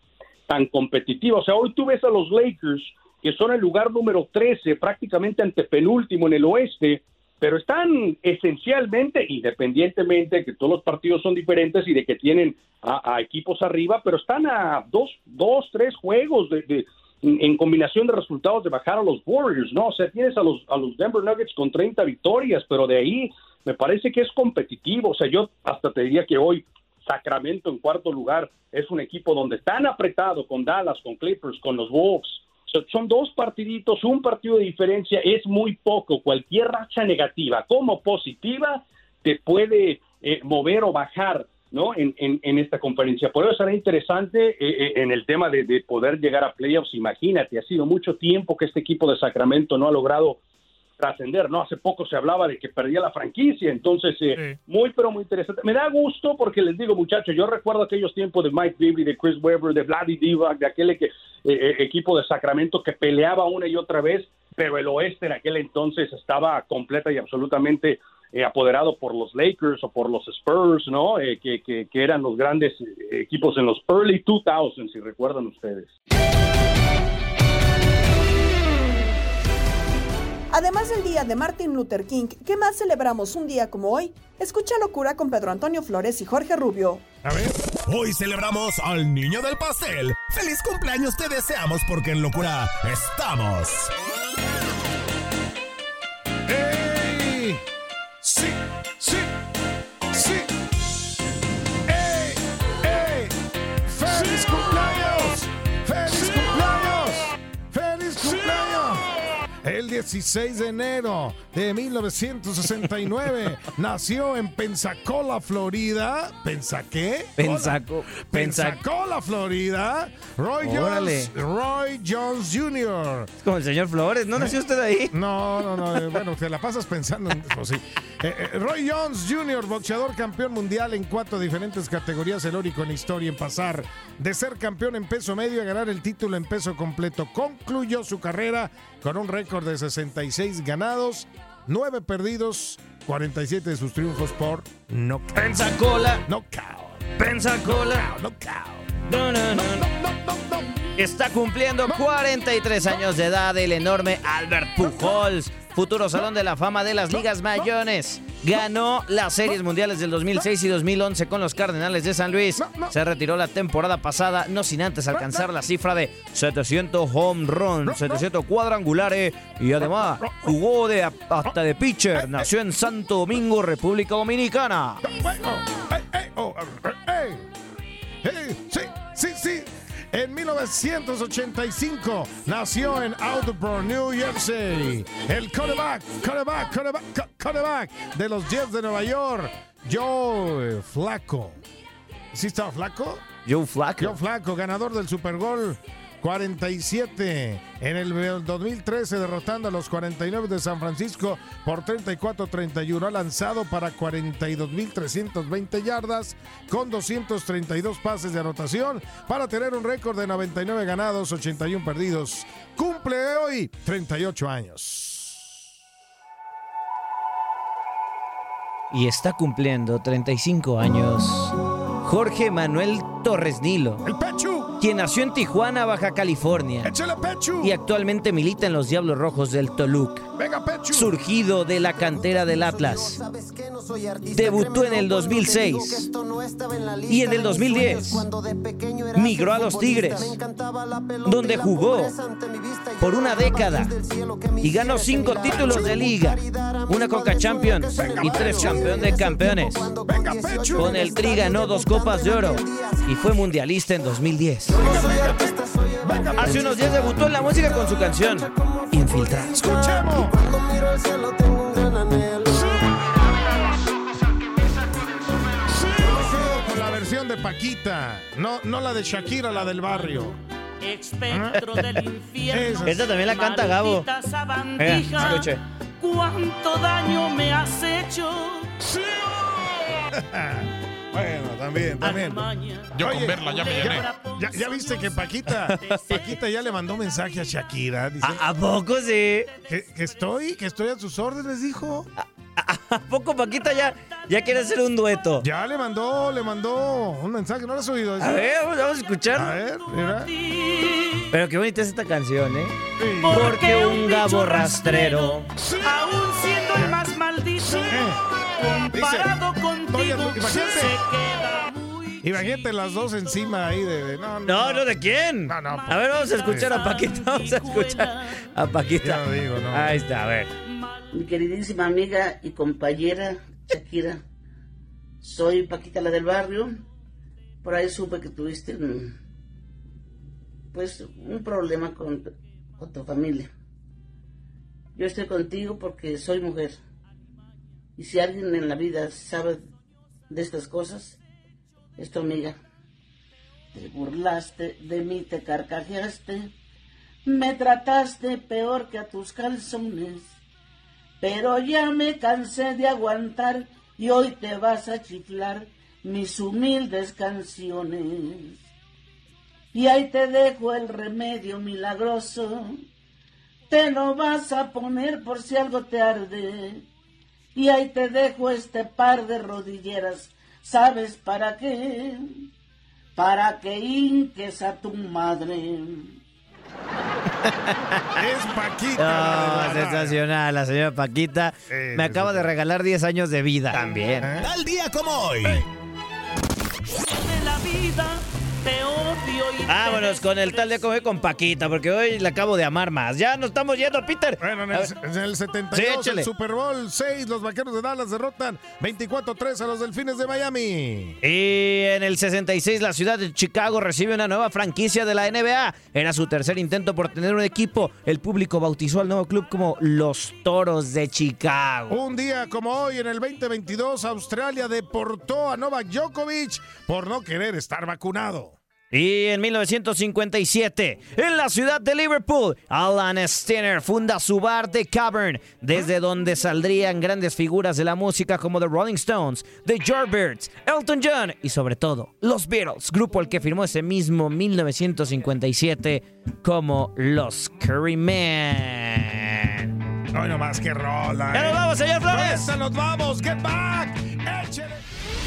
tan competitiva. O sea, hoy tú ves a los Lakers que son el lugar número 13, prácticamente antepenúltimo en el oeste, pero están esencialmente, independientemente de que todos los partidos son diferentes y de que tienen a, equipos arriba, pero están a dos, dos tres juegos de, en combinación de resultados de bajar a los Warriors, ¿no? O sea, tienes a los, a los Denver Nuggets con 30 victorias, pero de ahí me parece que es competitivo. O sea, yo hasta te diría que hoy Sacramento en cuarto lugar es un equipo donde están apretado con Dallas, con Clippers, con los Wolves, son dos partiditos, un partido de diferencia, es muy poco. Cualquier racha negativa como positiva te puede eh, mover o bajar ¿no? En, en, en, esta conferencia. Por eso será interesante eh, eh, en el tema de, de, poder llegar a playoffs. Imagínate, ha sido mucho tiempo que este equipo de Sacramento no ha logrado trascender, ¿no? Hace poco se hablaba de que perdía la franquicia, entonces eh, muy pero muy interesante. Me da gusto porque les digo, muchachos, yo recuerdo aquellos tiempos de Mike Bibby, de Chris Webber, de Vladdy Divac, de aquel que, eh, eh, equipo de Sacramento que peleaba una y otra vez, pero el oeste en aquel entonces estaba completa y absolutamente eh, apoderado por los Lakers o por los Spurs, ¿no? Eh, que, que, que eran los grandes equipos en los early 2000s, si recuerdan ustedes. Además del día de Martin Luther King, ¿qué más celebramos un día como hoy? Escucha Locura con Pedro Antonio Flores y Jorge Rubio. A ver. Hoy celebramos al niño del pastel. ¡Feliz cumpleaños te deseamos porque en Locura estamos! ¡Ey! ¡Sí! ¡Sí! 16 de enero de 1969 nació en Pensacola, Florida. ¿Pensa qué? Pensaco- Pensacola, Florida. Roy Órale. Jones, Roy Jones Jr. Como el señor Flores, ¿no nació usted ahí? No, no, no. eh, Bueno, te la pasas pensando en sí. Eh, eh, Roy Jones Jr., boxeador campeón mundial en cuatro diferentes categorías, el único en historia en pasar de ser campeón en peso medio a ganar el título en peso completo. Concluyó su carrera con un récord de 66 ganados, 9 perdidos, 47 de sus triunfos por knockout. Pensacola. Knockout. Pensacola. No, no, no. Está cumpliendo 43 años de edad el enorme Albert Pujols, futuro Salón de la Fama de las Ligas Mayores. Ganó las series mundiales del 2006 y 2011 con los Cardenales de San Luis. Se retiró la temporada pasada, no sin antes alcanzar la cifra de 700 home runs, 700 cuadrangulares y además jugó de hasta de pitcher. Nació en Santo Domingo, República Dominicana. Oh. En 1985 nació en Audubon, New Jersey. El quarterback, quarterback, quarterback, quarterback de los Jets de Nueva York, Joe Flaco. ¿Sí estaba Flaco? Joe Flaco. Joe Flaco, ganador del Super Bowl 47 en el 2013 derrotando a los 49 de San Francisco por 34-31. Ha lanzado para 42.320 yardas con 232 pases de anotación para tener un récord de 99 ganados, 81 perdidos. Cumple hoy 38 años. Y está cumpliendo 35 años. Jorge Manuel Torres Nilo. El Pechu. Quien nació en Tijuana, Baja California. Y actualmente milita en los Diablos Rojos del Toluca. Surgido de la cantera del Atlas. Debutó en el 2006 y en el 2010 migró a los Tigres, donde jugó por una década y ganó cinco títulos de liga, una Coca Champions y tres campeón de campeones. Con el Tri ganó dos copas de oro y fue mundialista en 2010. Hace unos días debutó en la música con su canción Infiltrado. Escuchemos. Con la versión de Paquita, no, no la de Shakira, la del barrio. Espectro del infierno. Esa. Esta también la canta Gabo. Venga, escuche. ¿Cuánto daño me has hecho? Bueno, también, también. Yo con Oye, verla ya me llené. Ya, ya viste que Paquita, Paquita ya le mandó mensaje a Shakira. dice, ¿A, a poco sí? Que, que estoy, que estoy a sus órdenes, dijo. ¿A poco Paquita ya, ya quiere hacer un dueto? Ya le mandó, le mandó un mensaje, ¿no lo has oído? A ver, vamos, vamos a escuchar. A ver, mira. Pero qué bonita es esta canción, ¿eh? Sí. Porque un gabo rastrero. Aún siendo el comparado contigo, imagínate. se queda muy Imagínate las dos encima ahí de. de- no, No, no, ¿de quién? No, no. A ver, vamos a escuchar a Paquita. Vamos a escuchar a Paquita. Ya lo digo, no. Ahí está, a ver. Mi queridísima amiga y compañera Shakira, soy Paquita la del barrio. Por ahí supe que tuviste un, pues un problema con, con tu familia. Yo estoy contigo porque soy mujer. Y si alguien en la vida sabe de estas cosas, es tu amiga. Te burlaste de mí, te carcajeaste, me trataste peor que a tus calzones. pero ya me cansé de aguantar y hoy te vas a chiflar mis humildes canciones. Y ahí te dejo el remedio milagroso, te lo vas a poner por si algo te arde. Y ahí te dejo este par de rodilleras, ¿sabes para qué? Para que hinques a tu madre. Es Paquita. No, sensacional, la señora Paquita. Me acaba de regalar 10 años de vida. También. Tal día como hoy. De la vida te odio y Vámonos con el tal de comer con Paquita, porque hoy la acabo de amar más. Ya nos estamos yendo, Peter. Bueno, en el, en el 72, Sí, échale. el Super Bowl 6, los vaqueros de Dallas derrotan 24-3 a los delfines de Miami. Y en el 66 la ciudad de Chicago recibe una nueva franquicia de la NBA. Era su tercer intento por tener un equipo. El público bautizó al nuevo club como los Toros de Chicago. Un día como hoy, en el 2022, Australia deportó a Novak Djokovic por no querer estar vacunado. Y en 1957, en la ciudad de Liverpool, Alan Steiner funda su bar The Cavern, desde donde saldrían grandes figuras de la música como The Rolling Stones, The Yardbirds, Elton John y sobre todo los Beatles, grupo al que firmó ese mismo 1957 como los Currymen. No, no más que rola. ¡Ya nos vamos, señor Flores! ¡Esta nos vamos! ¡Get back! ¡Échele!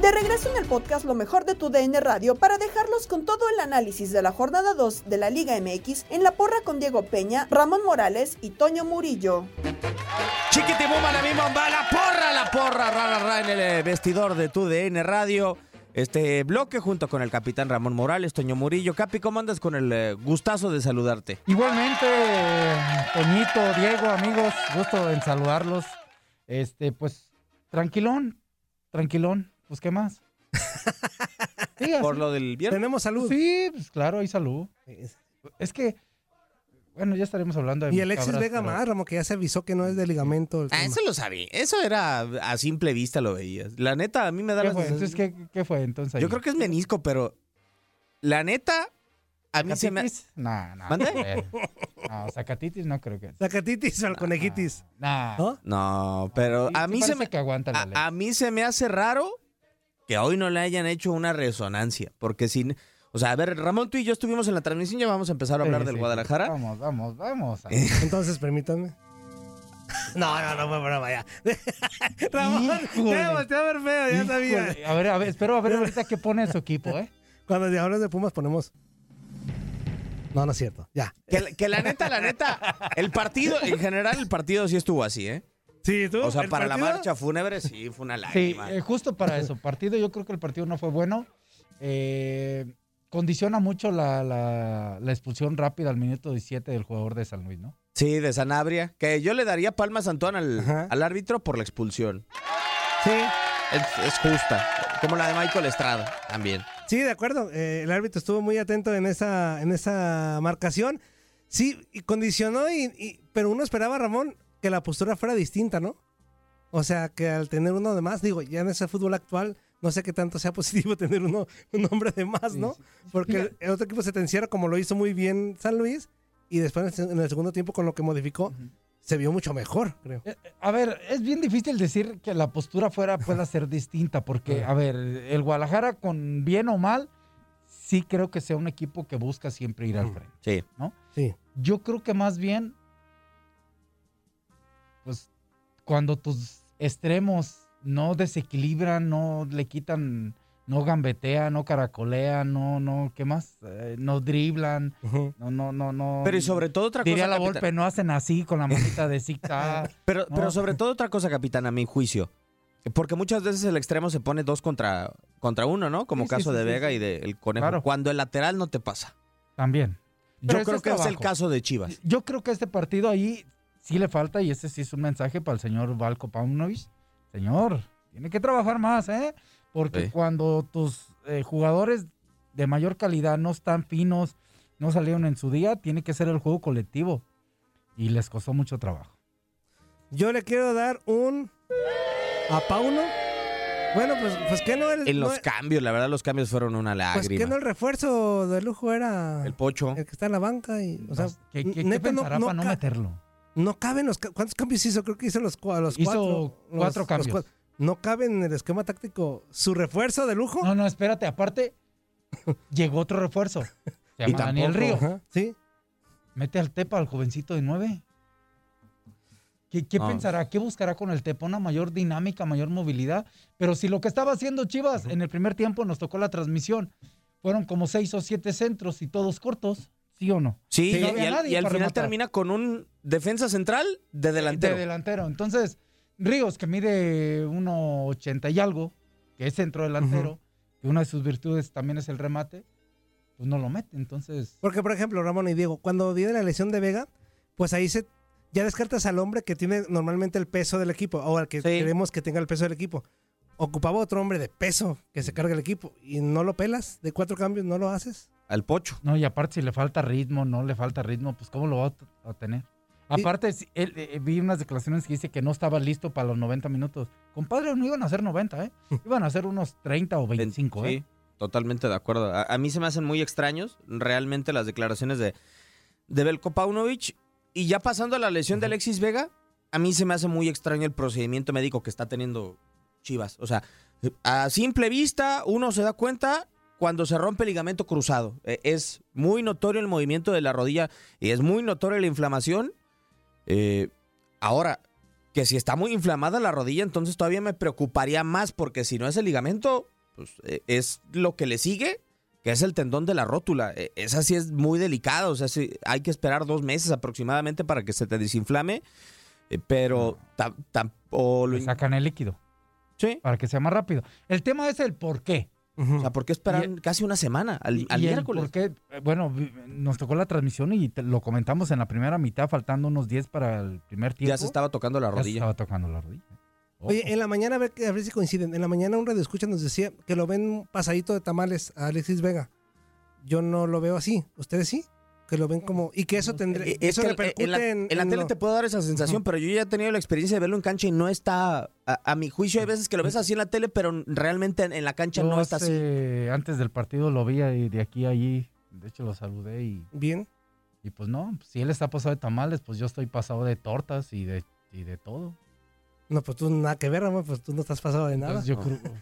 De regreso en el podcast Lo mejor de tu DN Radio para dejarlos con todo el análisis de la jornada 2 de la Liga MX en la porra con Diego Peña, Ramón Morales y Toño Murillo. Chiquitibuma, la misma la porra, la porra, ra, ra, ra, en el eh, vestidor de tu DN Radio. Este bloque junto con el capitán Ramón Morales, Toño Murillo. Capi, ¿cómo andas con el eh, gustazo de saludarte? Igualmente, Toñito, Diego, amigos, gusto en saludarlos. Este, pues, tranquilón, tranquilón. Pues, ¿qué más? Sí, Por lo del viernes. Tenemos salud. Sí, pues claro, hay salud. Es que, bueno, ya estaremos hablando de Y Alexis cabras, Vega pero- más, Ramo, que ya se avisó que no es de ligamento. el Ah, tema. eso lo sabía. Eso era a simple vista lo veías. La neta, a mí me da ¿Qué la fue? sensación- Entonces, ¿qué, qué fue entonces? ahí? Yo creo que es menisco, pero la neta, a mí se me... ¿Zacatitis? No, no. ¿Mande? No, zacatitis no creo que. Sacatitis o conejitis. No. No, pero a mí se me... que aguanta la a, ley. a mí se me hace raro que hoy no le hayan hecho una resonancia, porque si... O sea, a ver, Ramón, tú y yo estuvimos en la transmisión, ya vamos a empezar a hablar Sí, del sí, Guadalajara. Vamos, vamos, vamos. Entonces, permítanme. No, no, no fue broma ya. Ramón, te volteó a ver feo, ya sabía. A ver, a ver, espero a ver ahorita qué pone su equipo, ¿eh? Cuando hablas de Pumas ponemos. No, no es cierto. Ya. Que, la- que la neta, la neta, el partido, en general, el partido sí estuvo así, ¿eh? Sí, tú. O sea, ¿El para la marcha fúnebre sí fue una Sí, lágrima. eh, justo para eso. Partido, yo creo que el partido no fue bueno. Eh, condiciona mucho la, la- la expulsión rápida al minuto 17 del jugador de San Luis, ¿no? Sí, de Sanabria. Que yo le daría palmas a Antón al, al árbitro por la expulsión. Sí. Es, es justa. Como la de Michael Estrada también. Sí, de acuerdo. Eh, el árbitro estuvo muy atento en esa, en esa marcación. Sí, y condicionó, y, y- pero uno esperaba, Ramón, que la postura fuera distinta, ¿no? O sea, que al tener uno de más, digo, ya en ese fútbol actual, no sé qué tanto sea positivo tener uno, un hombre de más, ¿no? Porque el, otro equipo se te encierra como lo hizo muy bien San Luis, y después en el segundo tiempo con lo que modificó, se vio mucho mejor, creo. Eh, A ver, es bien difícil decir que la postura fuera pueda ser distinta, porque, a ver, el Guadalajara con bien o mal, sí creo que sea un equipo que busca siempre ir al frente, Sí. ¿no? Sí. Yo creo que más bien, pues, cuando tus extremos no desequilibran, no le quitan no gambetean, no caracolean, no, no, ¿qué más? Eh, no driblan, no, no, no, no. Pero y sobre todo otra Diría cosa, la capitán. Volpe, no hacen así con la manita de zigzag. Pero, No. pero sobre todo otra cosa, capitán, a mi juicio. Porque muchas veces el extremo se pone dos contra, contra uno, ¿no? Como Sí, caso sí, de Vega y del Conejo. Claro. Cuando el lateral no te pasa. También. Yo Pero creo que es el caso de Chivas. Yo creo que este partido ahí sí le falta, y ese sí es un mensaje para el señor Valko Paunovic. Señor, tiene que trabajar más, ¿eh? Porque Sí. cuando tus eh, jugadores de mayor calidad no están finos, no salieron en su día, tiene que ser el juego colectivo. Y les costó mucho trabajo. Yo le quiero dar un a Pauno. Bueno, pues, pues que no el, En no- los cambios, la verdad, los cambios fueron una pues lágrima. que no el refuerzo de lujo era El pocho. el que está en la banca y o sea, ¿Qué, qué- qué neta, no- pensará no para no meterlo? No caben los ¿Cuántos cambios hizo? Creo que hizo los, los Hizo cuatro. cuatro los- cambios. los cua- no caben en el esquema táctico su refuerzo de lujo. No, no, espérate, aparte, llegó otro refuerzo. Se Y llama Daniel Río. ajá, Sí. Mete al Tepa, al jovencito de nueve. ¿Qué, qué Ah. pensará? ¿Qué buscará con el Tepa? Una mayor dinámica, mayor movilidad. Pero si lo que estaba haciendo Chivas en el primer tiempo nos tocó la transmisión, fueron como seis o siete centros y todos cortos, ¿sí o no? Sí, No y, al, y final rematar. termina con un defensa central de delantero. De delantero. Entonces, Ríos, que mide 1.80 y algo, que es centro delantero, que una de sus virtudes también es el remate, pues no lo mete. Entonces, Porque, por ejemplo, Ramón y Diego, cuando viene la lesión de Vega, pues ahí se ya descartas al hombre que tiene normalmente el peso del equipo, o al que queremos que tenga el peso del equipo. Ocupaba otro hombre de peso que se cargue el equipo y no lo pelas de cuatro cambios, no lo haces. Al pocho. No, y aparte si le falta ritmo, no le falta ritmo, pues ¿cómo lo va a tener? Aparte, él, eh, vi unas declaraciones que dice que no estaba listo para los 90 minutos. Compadre, no iban a ser 90, ¿eh? Iban a ser unos 30 o 25, Sí, ¿eh? totalmente de acuerdo. A, a mí se me hacen muy extraños realmente las declaraciones de, de Belko Paunovic. Y ya pasando a la lesión de Alexis Vega, a mí se me hace muy extraño el procedimiento médico que está teniendo Chivas. O sea, a simple vista uno se da cuenta cuando se rompe el ligamento cruzado. Eh, Es muy notorio el movimiento de la rodilla y es muy notoria la inflamación. Eh, ahora, que si está muy inflamada la rodilla, entonces todavía me preocuparía más porque si no es el ligamento, pues eh, es lo que le sigue, que es el tendón de la rótula. Eh, Esa sí es muy delicada, o sea, sí, hay que esperar dos meses aproximadamente para que se te desinflame, eh, pero tam- tam- o lo Le sacan el líquido. Sí. Para que sea más rápido. El tema es el por qué. O sea, ¿por qué esperan casi una semana al, al y miércoles? por qué, eh, bueno, nos tocó la transmisión y te- lo comentamos en la primera mitad, faltando unos 10 para el primer tiempo. Ya se estaba tocando la Ya se rodilla. estaba tocando la rodilla. Oye, en la mañana, a ver, a ver si coinciden. En la mañana un radio escucha nos decía que lo ven pasadito de tamales a Alexis Vega. Yo no lo veo así. ¿Ustedes sí? Que lo ven como... Y que eso tendría... Eh, Es eso que repercute en la, en, en la en tele lo- te puedo dar esa sensación, pero yo ya he tenido la experiencia de verlo en cancha y no está, a, a mi juicio hay veces que lo ves así en la tele, pero realmente en, en la cancha Yo no está así. Antes del partido lo vi de aquí a allí. De hecho, lo saludé y. Bien. Y pues no, si él está pasado de tamales, pues yo estoy pasado de tortas y de, y de todo. No, pues tú nada que ver, Ramón, pues tú no estás pasado de nada. Entonces yo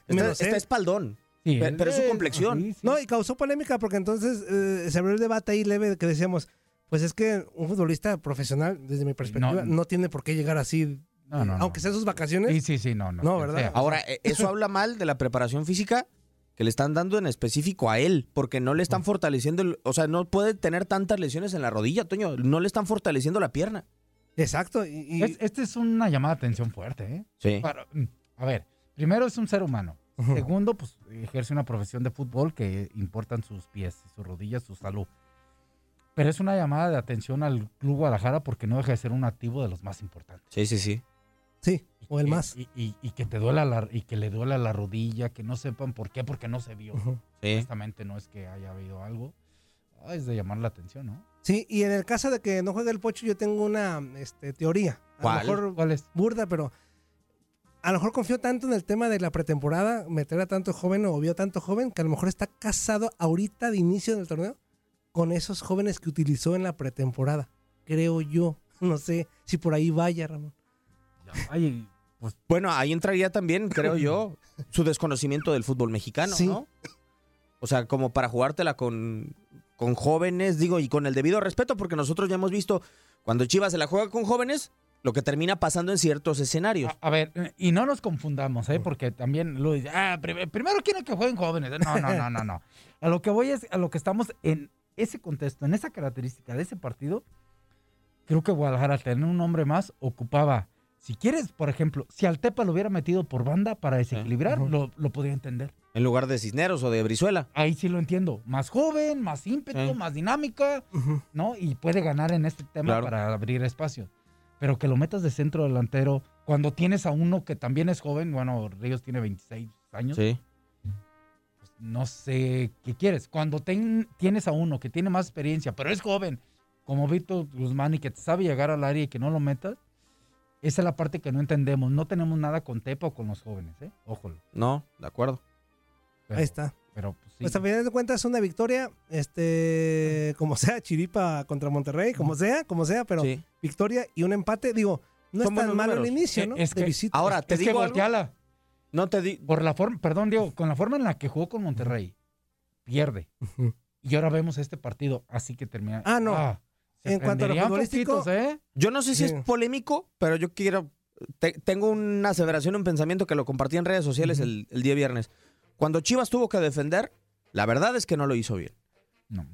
creo- está espaldón, Sí, pero es su él- complexión. sí, sí. No, y causó polémica porque entonces eh, se abrió el debate ahí leve que decíamos, pues es que un futbolista profesional, desde mi perspectiva, no, No. tiene por qué llegar así, No, no, no. aunque sea sus vacaciones. Sí, sí, sí, no, no. No, ¿verdad? sea. Ahora, eh, eso habla mal de la preparación física que le están dando en específico a él, porque no le están fortaleciendo, el- o sea, no puede tener tantas lesiones en la rodilla, Toño, no le están fortaleciendo la pierna. Exacto. Y, y- Es- este es una llamada de atención fuerte, ¿eh? Sí. Para- mm, a ver, primero es un ser humano. Segundo, pues ejerce una profesión de fútbol que importan sus pies, sus rodillas, su salud. Pero es una llamada de atención al Club Guadalajara porque no deja de ser un activo de los más importantes. Sí, sí, sí. sí, o el Y- más. Y, y- y que te duela la, y que le duela la rodilla, que no sepan por qué, porque no se vio. Sí. Honestamente no es que haya habido algo. Ah, es de llamar la atención, ¿no? Sí, y en el caso de que no juegue el pocho, yo tengo una este, teoría. A ¿Cuál? lo mejor ¿Cuál es? burda, pero a lo mejor confió tanto en el tema de la pretemporada, meter a tanto joven o vio tanto joven, que a lo mejor está casado ahorita de inicio del torneo con esos jóvenes que utilizó en la pretemporada. Creo yo. No sé si por ahí vaya, Ramón. Ay, pues Bueno, ahí entraría también, creo yo, su desconocimiento del fútbol mexicano, Sí. ¿no? O sea, como para jugártela con, con jóvenes, digo, y con el debido respeto, porque nosotros ya hemos visto, cuando Chivas se la juega con jóvenes, lo que termina pasando en ciertos escenarios. A ver, eh, y no nos confundamos, ¿eh? Porque también lo dice, ah, prim- primero quiero que jueguen jóvenes. No, no, no, no, no. A lo que voy es a lo que estamos en ese contexto, en esa característica de ese partido. Creo que Guadalajara, al tener un hombre más, ocupaba. Si quieres, por ejemplo, si al Tepa lo hubiera metido por banda para desequilibrar, lo, lo podría entender. En lugar de Cisneros o de Brizuela. Ahí sí lo entiendo. Más joven, más ímpetu, más dinámica, ¿no? Y puede ganar en este tema Claro. para abrir espacio. Pero que lo metas de centro delantero cuando tienes a uno que también es joven, bueno, Ríos tiene 26 años. Sí. pues, no sé qué quieres. Cuando ten- tienes a uno que tiene más experiencia, pero es joven, como Víctor Guzmán y que sabe llegar al área y que no lo metas, esa es la parte que no entendemos. No tenemos nada con Tepa o con los jóvenes, ¿eh? Ojo. No, de acuerdo. Pero- Ahí está. Pero pues, sí. Pues a final de cuentas es una victoria, este, como sea, Chiripa contra Monterrey, como sea, como sea, pero victoria y un empate, digo, no Son es tan malo el inicio, ¿no? Es De que, visita. ahora te Es que digo algo. volteala. No te di Por la forma, perdón, Diego, con la forma en la que jugó con Monterrey, pierde. Y ahora vemos este partido, así que termina. Ah, no. se En cuanto a lo futbolístico, ¿eh? Yo no sé si Sí. es polémico, pero yo quiero. te- tengo una aseveración, un pensamiento que lo compartí en redes sociales el, el día viernes. Cuando Chivas tuvo que defender, la verdad es que no lo hizo bien.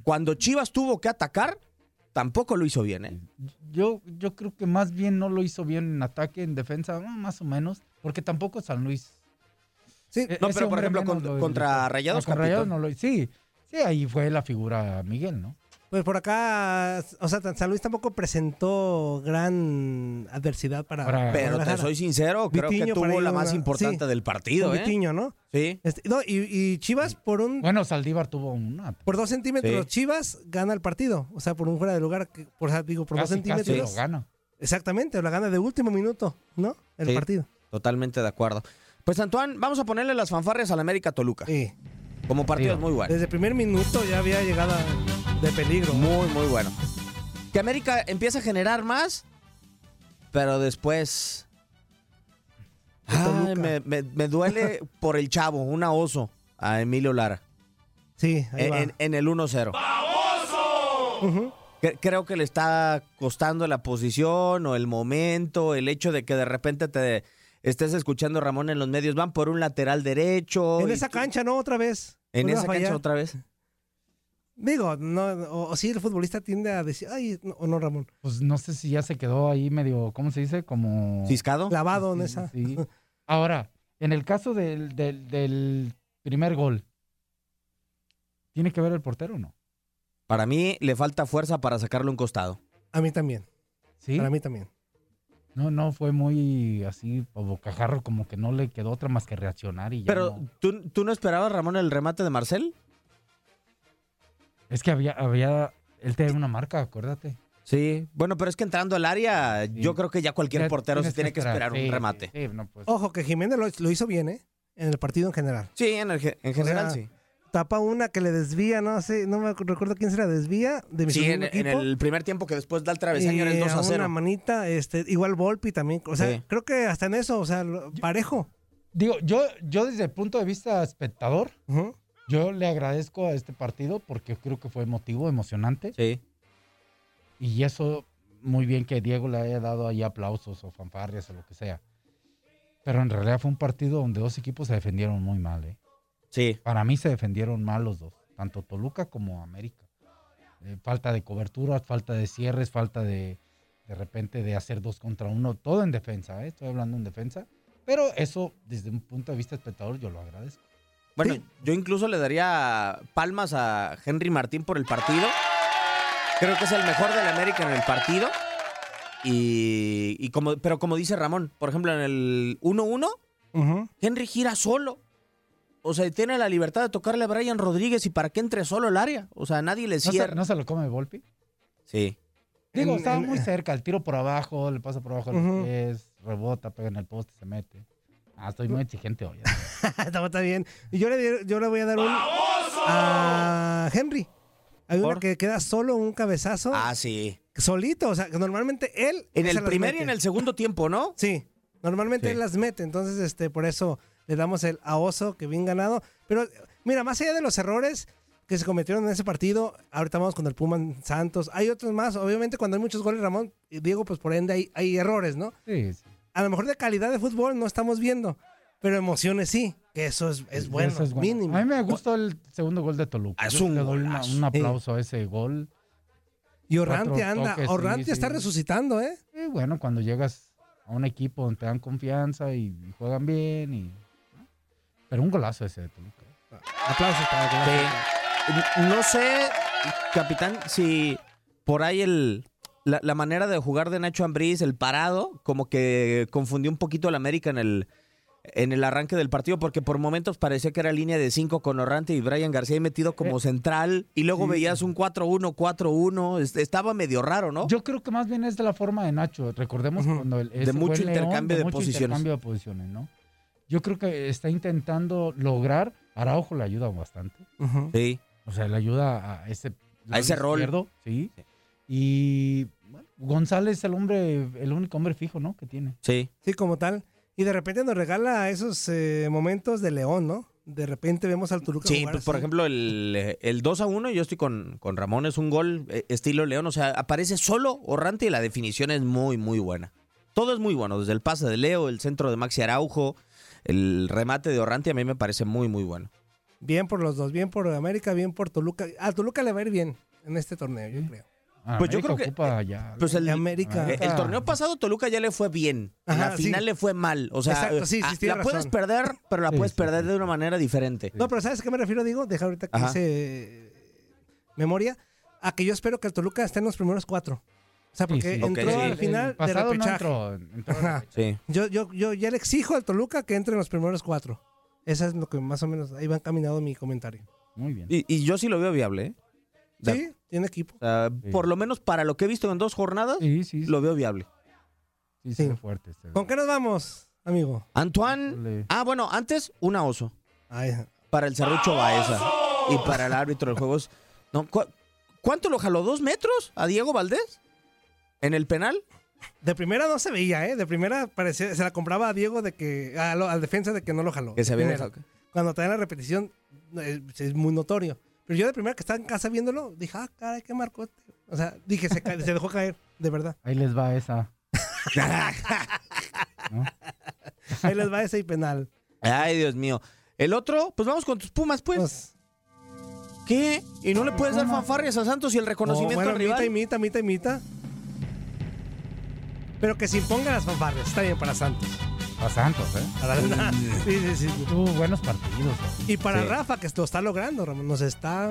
Cuando Chivas tuvo que atacar, tampoco lo hizo bien, ¿eh? Yo, yo creo que más bien no lo hizo bien en ataque, en defensa, más o menos, porque tampoco San Luis. Sí, E- no, pero por ejemplo, menos con- lo- contra Rayados, ah, con Rayados no lo Sí, sí, ahí fue la figura Miguel, ¿no? Pues por acá, o sea, San Luis tampoco presentó gran adversidad para. Pero te soy sincero, creo que Vitiño tuvo la más una- importante sí, del partido, con ¿eh? Vitiño, ¿no? Sí. Este, no, y, y Chivas por un. Bueno, Saldívar tuvo una. Por dos centímetros, Sí. Chivas gana el partido. O sea, por un fuera de lugar, por, o sea, digo, por dos Casi, casi centímetros. lo gana. Exactamente, la gana de último minuto, ¿no? El Sí, partido. Totalmente de acuerdo. Pues Antoine, vamos a ponerle las fanfarrias al América Toluca. Sí. Como partido muy bueno. Desde el primer minuto ya había llegada de peligro. Muy, muy bueno. Que América empieza a generar más, pero después. Ay, me, me- me duele por el chavo, una oso, a Emilio Lara. Sí, ahí en, va. en- en el 1-0. Cre- Creo que le está costando la posición o el momento, el hecho de que de repente te estés escuchando a Ramón en los medios. Van por un lateral derecho. En esa tú- cancha, ¿no? Otra vez. En esa cancha otra vez. Digo, no, o, o sí, el futbolista tiende a decir, ay, no, o no, Ramón. Pues no sé si ya se quedó ahí medio, ¿cómo se dice? Como... ¿Ciscado? Clavado en esa. sí. Ahora, en el caso del, del- del primer gol, ¿tiene que ver el portero o no? Para mí le falta fuerza para sacarle un costado. A mí también. ¿Sí? Para mí también. No, no, fue muy así, bocajarro, como que no le quedó otra más que reaccionar y ya Pero, no. ¿tú, ¿tú no esperabas, Ramón, el remate de Marcel? Es que había, había, él tenía una marca, acuérdate. Sí, bueno, pero es que entrando al área, yo creo que ya cualquier Ya portero se tiene que esperar sí, un remate. sí, no, pues. Ojo, que Jiménez lo, lo hizo bien, ¿eh? En el partido en general. Sí, en, el en general O sea, sí. Tapa una que le desvía, no sé, no me recuerdo quién se la desvía. De mi Sí, en, el primer tiempo que después da el travesaño en el Y 2 a a 0. Una manita, este, igual Volpi también. O sea, Sí. creo que hasta en eso, o sea, parejo. Digo, yo, yo desde el punto de vista espectador, yo le agradezco a este partido porque creo que fue emotivo, emocionante. Sí. Y eso, muy bien que Diego le haya dado ahí aplausos o fanfarrias o lo que sea. Pero en realidad fue un partido donde dos equipos se defendieron muy mal, ¿eh? Sí. Para mí se defendieron mal los dos, tanto Toluca como América. Eh, falta de cobertura, falta de cierres, falta de de repente de hacer dos contra uno, todo en defensa, ¿eh? estoy hablando en defensa. Pero eso, desde un punto de vista espectador, yo lo agradezco. Bueno, yo incluso le daría palmas a Henry Martín por el partido. Creo que es el mejor del América en el partido. Y, y como, pero como dice Ramón, por ejemplo, en el 1-1, Henry gira solo. O sea, tiene la libertad de tocarle a Brian Rodríguez y para que entre solo el área. O sea, nadie le ¿No se, cierra. no se lo come Volpi? Sí. Digo, En- estaba en- muy cerca, el tiro por abajo, le pasa por abajo de los pies, rebota, pega en el poste, se mete. Ah, estoy muy exigente hoy. ¿eh? está, bien. Y yo le, yo le voy a dar un a Henry. Hay una ¿Por? que queda solo un cabezazo. Ah, sí. Solito, o sea, que normalmente él. En el primer y en el segundo tiempo, ¿no? Sí, normalmente Sí. él las mete, entonces este por eso le damos el a Oso, que bien ganado. Pero mira, más allá de los errores, que se cometieron en ese partido. Ahorita vamos con el Puma Santos. Hay otros más. Obviamente, cuando hay muchos goles, Ramón y Diego, pues por ende hay, hay errores, ¿no? Sí, sí. A lo mejor de calidad de fútbol no estamos viendo, pero emociones sí, que eso es, es bueno, Eso es bueno. mínimo. A mí me gustó el segundo gol de Toluca. Es Yo un le doy una- golazo. un aplauso a ese gol. Y Cuatro anda, toques, sí, está sí. resucitando, ¿eh? Y bueno, cuando llegas a un equipo donde te dan confianza y juegan bien y... Pero un golazo ese de Toluca. Aplausos para Sí. No sé, capitán, si por ahí el, la, la manera de jugar de Nacho Ambriz, el parado, como que confundió un poquito al América en el, en el arranque del partido, porque por momentos parecía que era línea de 5 con Orrante y Brian García metido como central, y luego sí. veías un 4-1, 4-1, est- estaba medio raro, ¿no? Yo creo que más bien es de la forma de Nacho. Recordemos cuando el, ese mucho León, intercambio de mucho posiciones. intercambio de posiciones, ¿no? Yo creo que está intentando lograr. Araujo le ayuda bastante. Sí. O sea, le ayuda a ese, lado ese rol. sí. Y bueno, González es el hombre, el único hombre fijo, ¿no? Que tiene. Sí. Sí, como tal. Y de repente nos regala esos eh, momentos de León, ¿no? De repente vemos al Toluca Sí, jugar pues, por ejemplo, el, el 2 a 1, yo estoy con, con Ramón, es un gol eh, estilo León, o sea, aparece solo Orrante y la definición es muy, muy buena. Todo es muy bueno, desde el pase de Leo, el centro de Maxi Araujo, el remate de Orrante a mí me parece muy, muy bueno. Bien por los dos, bien por América, bien por Toluca. A Toluca le va a ir bien en este torneo, yo creo. Ah, Pues yo creo que- ocupa ya- Pues el, América. eh, el torneo pasado Toluca ya le fue bien, en Ajá, la sí. final le fue mal, o sea, Exacto, sí, sí, ah, la puedes perder, pero la puedes perder de una manera diferente. No, pero ¿sabes a qué me refiero, digo? Deja ahorita que Ajá. hice eh, memoria. A que yo espero que el Toluca esté en los primeros cuatro. O sea, porque entró Ok, sí. al final de no entró, entró Ajá. Yo, yo, yo ya le exijo al Toluca que entre en los primeros cuatro. Esa es lo que más o menos ahí va encaminado mi comentario. Muy bien. Y, y yo sí lo veo viable, ¿eh? Sí, tiene equipo. o sea, Por lo menos para lo que he visto en dos jornadas, Sí, sí, sí. lo veo viable. Sí, Sí. fuerte. este. ¿Con qué nos vamos, amigo? Antoine. Ah, bueno, antes una oso. Ay, Para el Cerrucho Baeza. Y para el árbitro de juegos. No, ¿cu- ¿Cuánto lo jaló? ¿Dos metros a Diego Valdés? ¿En el penal? de primera no se veía, ¿eh? De primera parecía, se la compraba a Diego de que, a lo- al defensa de que no lo jaló. Que se había Primera. dejado. Cuando te dan la repetición, eh, es muy notorio. Pero yo de primera que estaba en casa viéndolo, dije, ah, caray, qué marcó. este? O sea, dije, se, ca- se dejó caer, de verdad. Ahí les va esa. ¿no? Ahí les va ese penal. Ay, Dios mío. El otro, pues vamos con tus Pumas, pues. Pues, ¿Qué? ¿Y no le puedes dar fanfarrias a Santos y el reconocimiento oh, bueno, al rival? Mita, imita, imita, imita. Pero que se impongan las fanfarrias. Está bien para Santos. A Santos, ¿eh? Para- sí, sí, sí. Tuvo buenos partidos. ¿eh? Y para Sí. Rafa, que lo está logrando, Ramón. Nos está...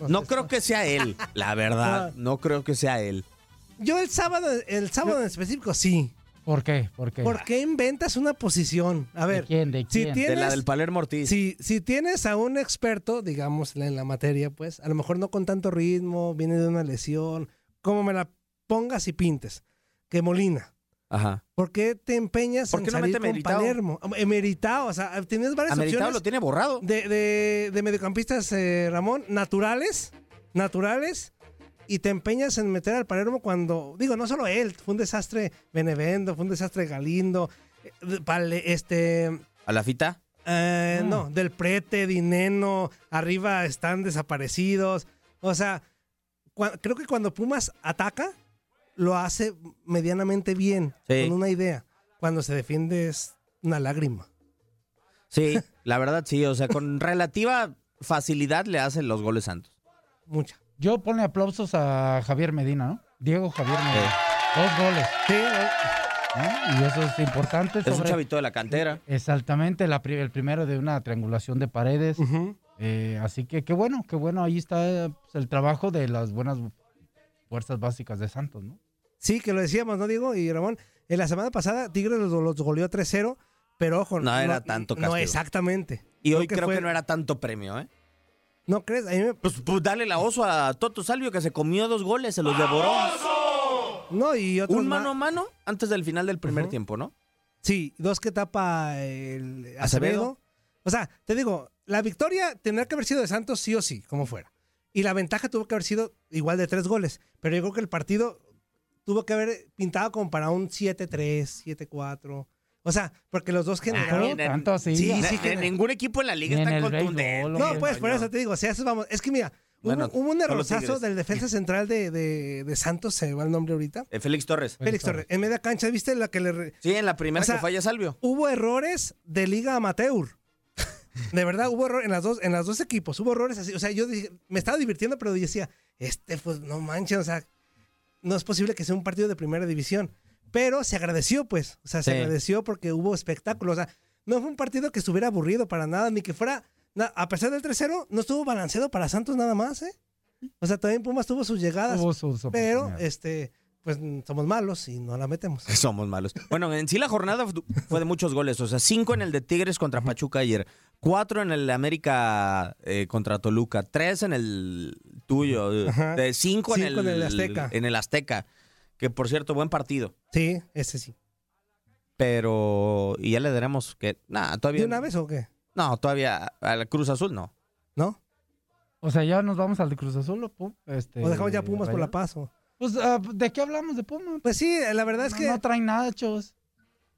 nos No está- creo que sea él, la verdad. No creo que sea él. Yo el sábado, el sábado en específico, sí. ¿Por qué? ¿Por qué? ¿Por qué inventas una posición? A ver, ¿De quién? ¿De si quién? tienes, De la del Palermo Ortiz. si, si tienes a un experto, digamos, en la materia, pues, a lo mejor no con tanto ritmo, viene de una lesión, como me la pongas y pintes, que Molina. Ajá. ¿Por qué te empeñas ¿Por en no salir mete con? Palermo? Emeritado, o sea, tienes varias Ameritado opciones lo tiene borrado. de, de, de mediocampistas, eh, Ramón, naturales, naturales, y te empeñas en meter al Palermo cuando, digo, no solo él, fue un desastre Benevendo, fue un desastre Galindo, eh, Pale- este, ¿A la fita? eh, no, Del Prete, Dineno, arriba están desaparecidos, o sea, cua- creo que cuando Pumas ataca, lo hace medianamente bien, Sí. con una idea, cuando se defiende es una lágrima. Sí, la verdad sí. O sea, con relativa facilidad le hacen los goles Santos. Mucha. Yo ponle aplausos a Javier Medina, ¿no? Diego Javier Medina. Dos goles. Sí, ¿no? Y eso es importante. Es un chavito de la cantera. Exactamente, la pri- el primero de una triangulación de paredes. Eh, así que qué bueno, qué bueno. Ahí está pues, el trabajo de las buenas fuerzas básicas de Santos, ¿no? Sí, que lo decíamos, ¿no, Diego? Y Ramón, en la semana pasada Tigres los, los goleó 3-0, pero ojo. No era tanto No, castigo. exactamente. Y hoy creo fue- que no era tanto premio, ¿eh? ¿No crees? A mí me- Pues, pues dale la oso a Toto Salvio que se comió dos goles, se los devoró. No, y otros Un mano a mano antes del final del primer tiempo, ¿no? Sí, dos que tapa el Acevedo. Acevedo. O sea, te digo, la victoria tendría que haber sido de Santos sí o sí, como fuera. Y la ventaja tuvo que haber sido igual de tres goles. Pero yo creo que el partido tuvo que haber pintado como para un 7-3, 7-4. O sea, porque los dos generaron. Ah, tanto así. Sí, sí, gener- ningún equipo en la liga Ni es en tan el béisbol, contundente. No, pues por eso te digo, o sea, eso vamos. Es que mira, hubo- Bueno, hubo, un Tigres. del defensa central de, de, de Santos, se me va el nombre ahorita. Eh, Félix Torres. Félix Torres. En media cancha, ¿viste la que le. re- Sí, en la primera O sea, que falla Salvio. Hubo errores de liga amateur. De verdad, hubo errores en las dos, en las dos equipos, hubo errores así. O sea, yo dije- me estaba divirtiendo, pero decía, este, pues no manches, o sea, no es posible que sea un partido de primera división. Pero se agradeció, pues. O sea, se Sí. agradeció porque hubo espectáculo. O sea, no fue un partido que estuviera aburrido para nada, ni que fuera. a pesar del 3-0, no estuvo balanceado para Santos nada más, ¿eh? O sea, también Pumas tuvo sus llegadas. Tuvo sus pero, este, pues somos malos y no la metemos. Somos malos. Bueno, en sí la jornada fue de muchos goles. O sea, cinco en el de Tigres contra Pachuca ayer, cuatro en el de América eh, contra Toluca, tres en el tuyo, eh, de cinco, en, Cinco el, en el Azteca. En el Azteca. Que por cierto, buen partido. Sí, ese sí. Pero. Y ya le daremos que. Nada, todavía. ¿De una vez o qué? No, todavía. A la Cruz Azul no. ¿No? O sea, ya nos vamos al de Cruz Azul. ¿o Este, O dejamos ya Pumas por la paso. Pues, ah, ¿de qué hablamos de Pumas? Pues sí, la verdad es No, que. no traen nada, chavos.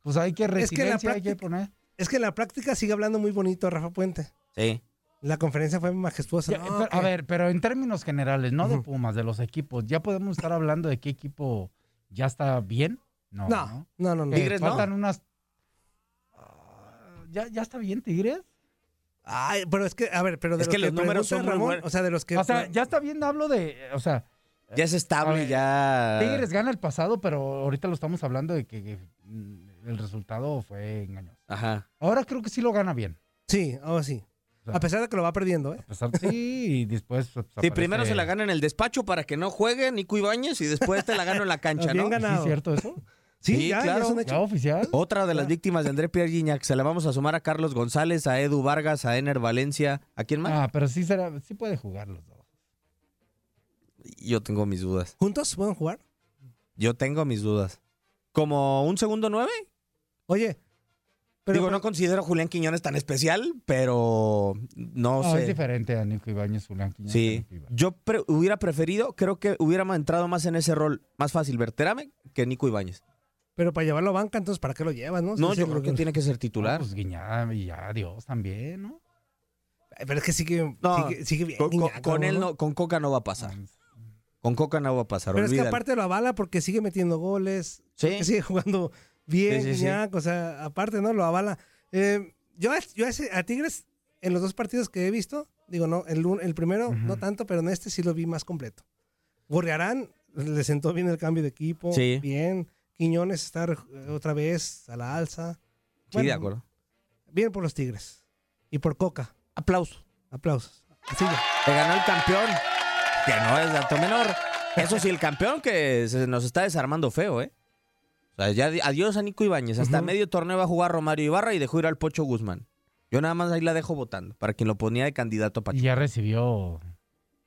Pues hay que Es que la resiliencia, hay que práctica- poner. Es que la práctica sigue hablando muy bonito Rafa Puente. Sí. La conferencia fue majestuosa. Ya, No, pero- que- A ver, pero en términos generales, no de. Pumas, de los equipos, ¿ya podemos estar hablando de qué equipo ya está bien? No. No, no, no. no. Que Tigres no. faltan unas. Ah, ¿Ya, ¿Ya está bien, Tigres? Ay, pero es que, a ver, pero de Es los que los números son muy Ramón, buenos. O sea, de los que. O sea, ya está bien, hablo de. O sea, Ya es estable, ver, ya. Tigres gana el pasado, pero ahorita lo estamos hablando de que, que, mm, el resultado fue engañoso. Ajá. Ahora creo que sí lo gana bien. Sí, ahora sí. O sea, A pesar de que lo va perdiendo, ¿eh? a pesar de- sí, y después. pues, Sí, primero se la gana en el despacho para que no juegue Nico Ibáñez y después te la gana en la cancha, Bien ¿no? ganado. ¿Sí es cierto eso? Sí, Sí, ya, ya claro. es un hecho. ¿Ya oficial? Otra de las víctimas de André Pierre Gignac. Se la vamos a sumar a Carlos González, a Edu Vargas, a Ener Valencia. ¿A quién más? Ah, pero sí, será, sí puede jugar los dos. Yo tengo mis dudas. ¿Juntos pueden jugar? Yo tengo mis dudas. ¿Como un segundo nueve? Oye, pero. Digo, no considero a Julián Quiñones tan especial, pero no No, es diferente a Nico Ibáñez, Julián Quiñones. que Sí. Yo pre- hubiera preferido, creo que hubiéramos entrado más en ese rol más fácil Berterame que Nico Ibáñez. Pero para llevarlo a banca, entonces, ¿para qué lo llevas, no? No, yo creo que lo- tiene que ser No, titular. pues Guiñá y ya, Dios también, ¿no? Pero es que sigue, No, sigue, sigue bien. Con, él no, con Coca no va a pasar. Con Coca no va a pasar. Pero es que aparte lo avala porque sigue metiendo goles, Sí. sigue jugando bien, Sí, sí, sí. Guiñac, o sea, aparte, ¿no? Lo avala. Eh, yo a, yo a ese- a Tigres, en los dos partidos que he visto, digo, no, el, el primero no tanto, pero en este sí lo vi más completo. Gorriarán le sentó bien el cambio de equipo, Sí. bien. Quiñones está otra vez a la alza. Sí, de acuerdo. Bien por los Tigres. Y por Coca. Aplausos. Aplausos. Así ya. Te ganó el campeón, que no es dato menor. Eso sí, el campeón que se nos está desarmando feo, ¿eh? O sea, ya di- adiós a Nico Ibáñez. Hasta medio torneo va a jugar Romario Ibarra y dejó ir al Pocho Guzmán. Yo nada más ahí la dejo votando, para quien lo ponía de candidato a Y Pachuca. ya recibió.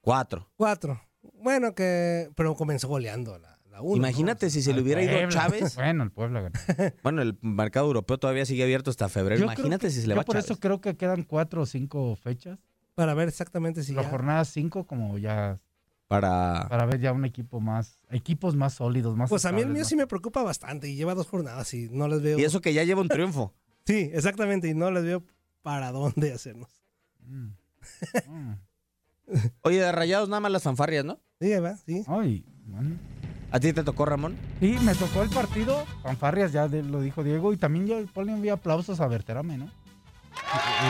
Cuatro. Cuatro. Bueno, que. Pero comenzó goleando la, la uno. Imagínate si se le hubiera ido. Chávez. Bueno, el Puebla ganó. Bueno, el mercado europeo todavía sigue abierto hasta febrero. Yo Imagínate que- si se le yo va por Chávez. eso creo que quedan cuatro o cinco fechas. Para ver exactamente si La ya. jornada cinco, como ya. Para. Para ver ya un equipo más. Equipos más sólidos, más. Pues a mí el mío ¿no? sí me preocupa bastante y lleva dos jornadas y no les veo. Y eso que ya lleva un triunfo. Sí, exactamente, y no les veo para dónde hacernos. Mm. Mm. Oye, de rayados nada más las fanfarrias, ¿no? Sí, va, sí. Ay, bueno. ¿A ti te tocó, Ramón? Sí, me tocó el partido. Fanfarrias, ya de- lo dijo Diego. Y también yo ponle un aplausos a Berterame, ¿no?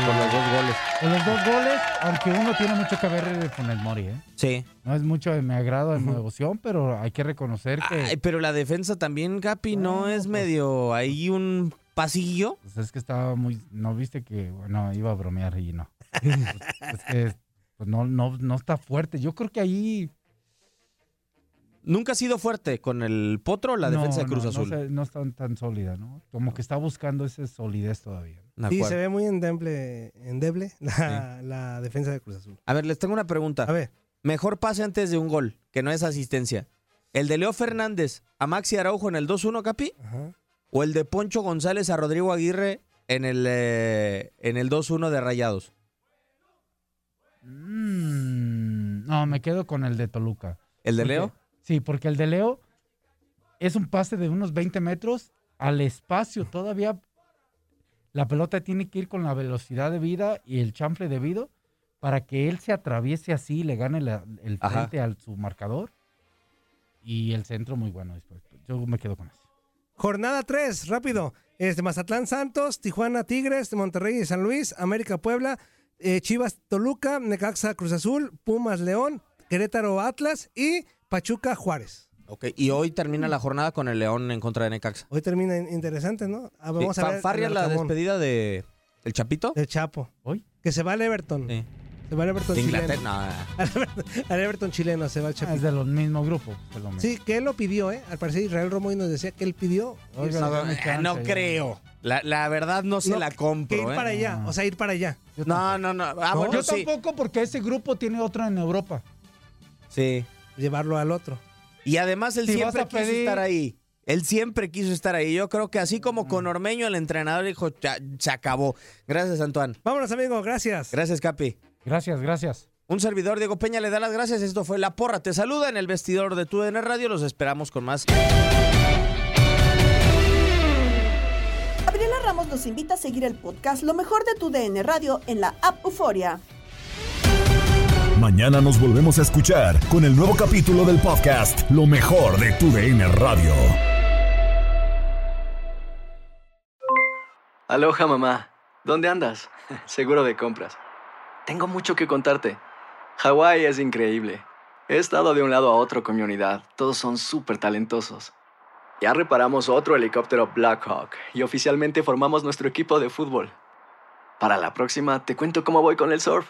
Por los dos goles. Por los dos goles, aunque uno tiene mucho que ver eh, con el Mori, ¿eh? Sí. No es mucho de mi agrado, de mi devoción, pero hay que reconocer que Ay, pero la defensa también, Capi, ¿no es medio ahí un pasillo? pues, es que estaba muy... ¿No viste que, bueno, iba a bromear y no? es que pues, no, no, no está fuerte. Yo creo que ahí... Nunca ha sido fuerte con el Potro la no, defensa de Cruz no, Azul. No, se- no es tan, tan sólida, ¿no? Como que está buscando esa solidez todavía. Sí, se ve muy endeble, endeble la, la defensa de Cruz Azul. A ver, les tengo una pregunta. A ver, Mejor pase antes de un gol, que no es asistencia. ¿El de Leo Fernández a Maxi Araujo en el 2-1, Capi? ajá. ¿O el de Poncho González a Rodrigo Aguirre en el, eh, en el 2-1 de Rayados? Mm, no, me quedo con el de Toluca. ¿El de Leo? Sí, porque el de Leo es un pase de unos 20 metros al espacio, todavía la pelota tiene que ir con la velocidad debida y el chanfle debido para que él se atraviese así y le gane la- el Ajá. frente al su marcador. Y el centro muy bueno después. Yo me quedo con eso. Jornada 3, rápido. Este, Mazatlán Santos, Tijuana Tigres, Monterrey y San Luis, América Puebla, eh, Chivas Toluca, Necaxa Cruz Azul, Pumas León, Querétaro Atlas y Pachuca Juárez. Ok, y hoy termina la jornada con el León en contra de Necaxa. Hoy termina in- interesante, ¿no? Ah, vamos Sí, a ver. fanfarria el la Arcamón. despedida de el Chapito. El Chapo. ¿Hoy? Que se va al Everton. Se va al Everton De chileno. Inglaterra. no. Al Everton, al Everton chileno se va el Chapito. Ah, Es de los mismos grupos. es lo mismo. Sí, que él lo pidió, ¿eh? Al parecer Israel Romoy nos decía que él pidió. Oiga, No, eh, creo. La, la verdad no se No, la compro. Que ir ¿eh? para allá, o sea, ir para allá. No, no, no. Ah, No, bueno, yo sí. tampoco porque ese grupo tiene otro en Europa. Sí. Llevarlo al otro. Y además él Si siempre quiso pedir- estar ahí. Él siempre quiso estar ahí. Yo creo que así como con Ormeño, el entrenador dijo, "Ya, se acabó. Gracias, Antoine. Vámonos, amigo, gracias. Gracias, Capi. Gracias, gracias. Un servidor, Diego Peña, le da las gracias. Esto fue La Porra. Te saluda en el vestidor de tu DN Radio. Los esperamos con más. Gabriela Ramos nos invita a seguir el podcast Lo mejor de tu DN Radio en la app Euforia. Mañana nos volvemos a escuchar con el nuevo capítulo del podcast Lo mejor de tu DN Radio. Aloha mamá, ¿dónde andas? Seguro de compras. Tengo mucho que contarte. Hawái es increíble. He estado de un lado a otro con mi unidad. Todos son súper talentosos. Ya reparamos otro helicóptero Blackhawk y oficialmente formamos nuestro equipo de fútbol. Para la próxima te cuento cómo voy con el surf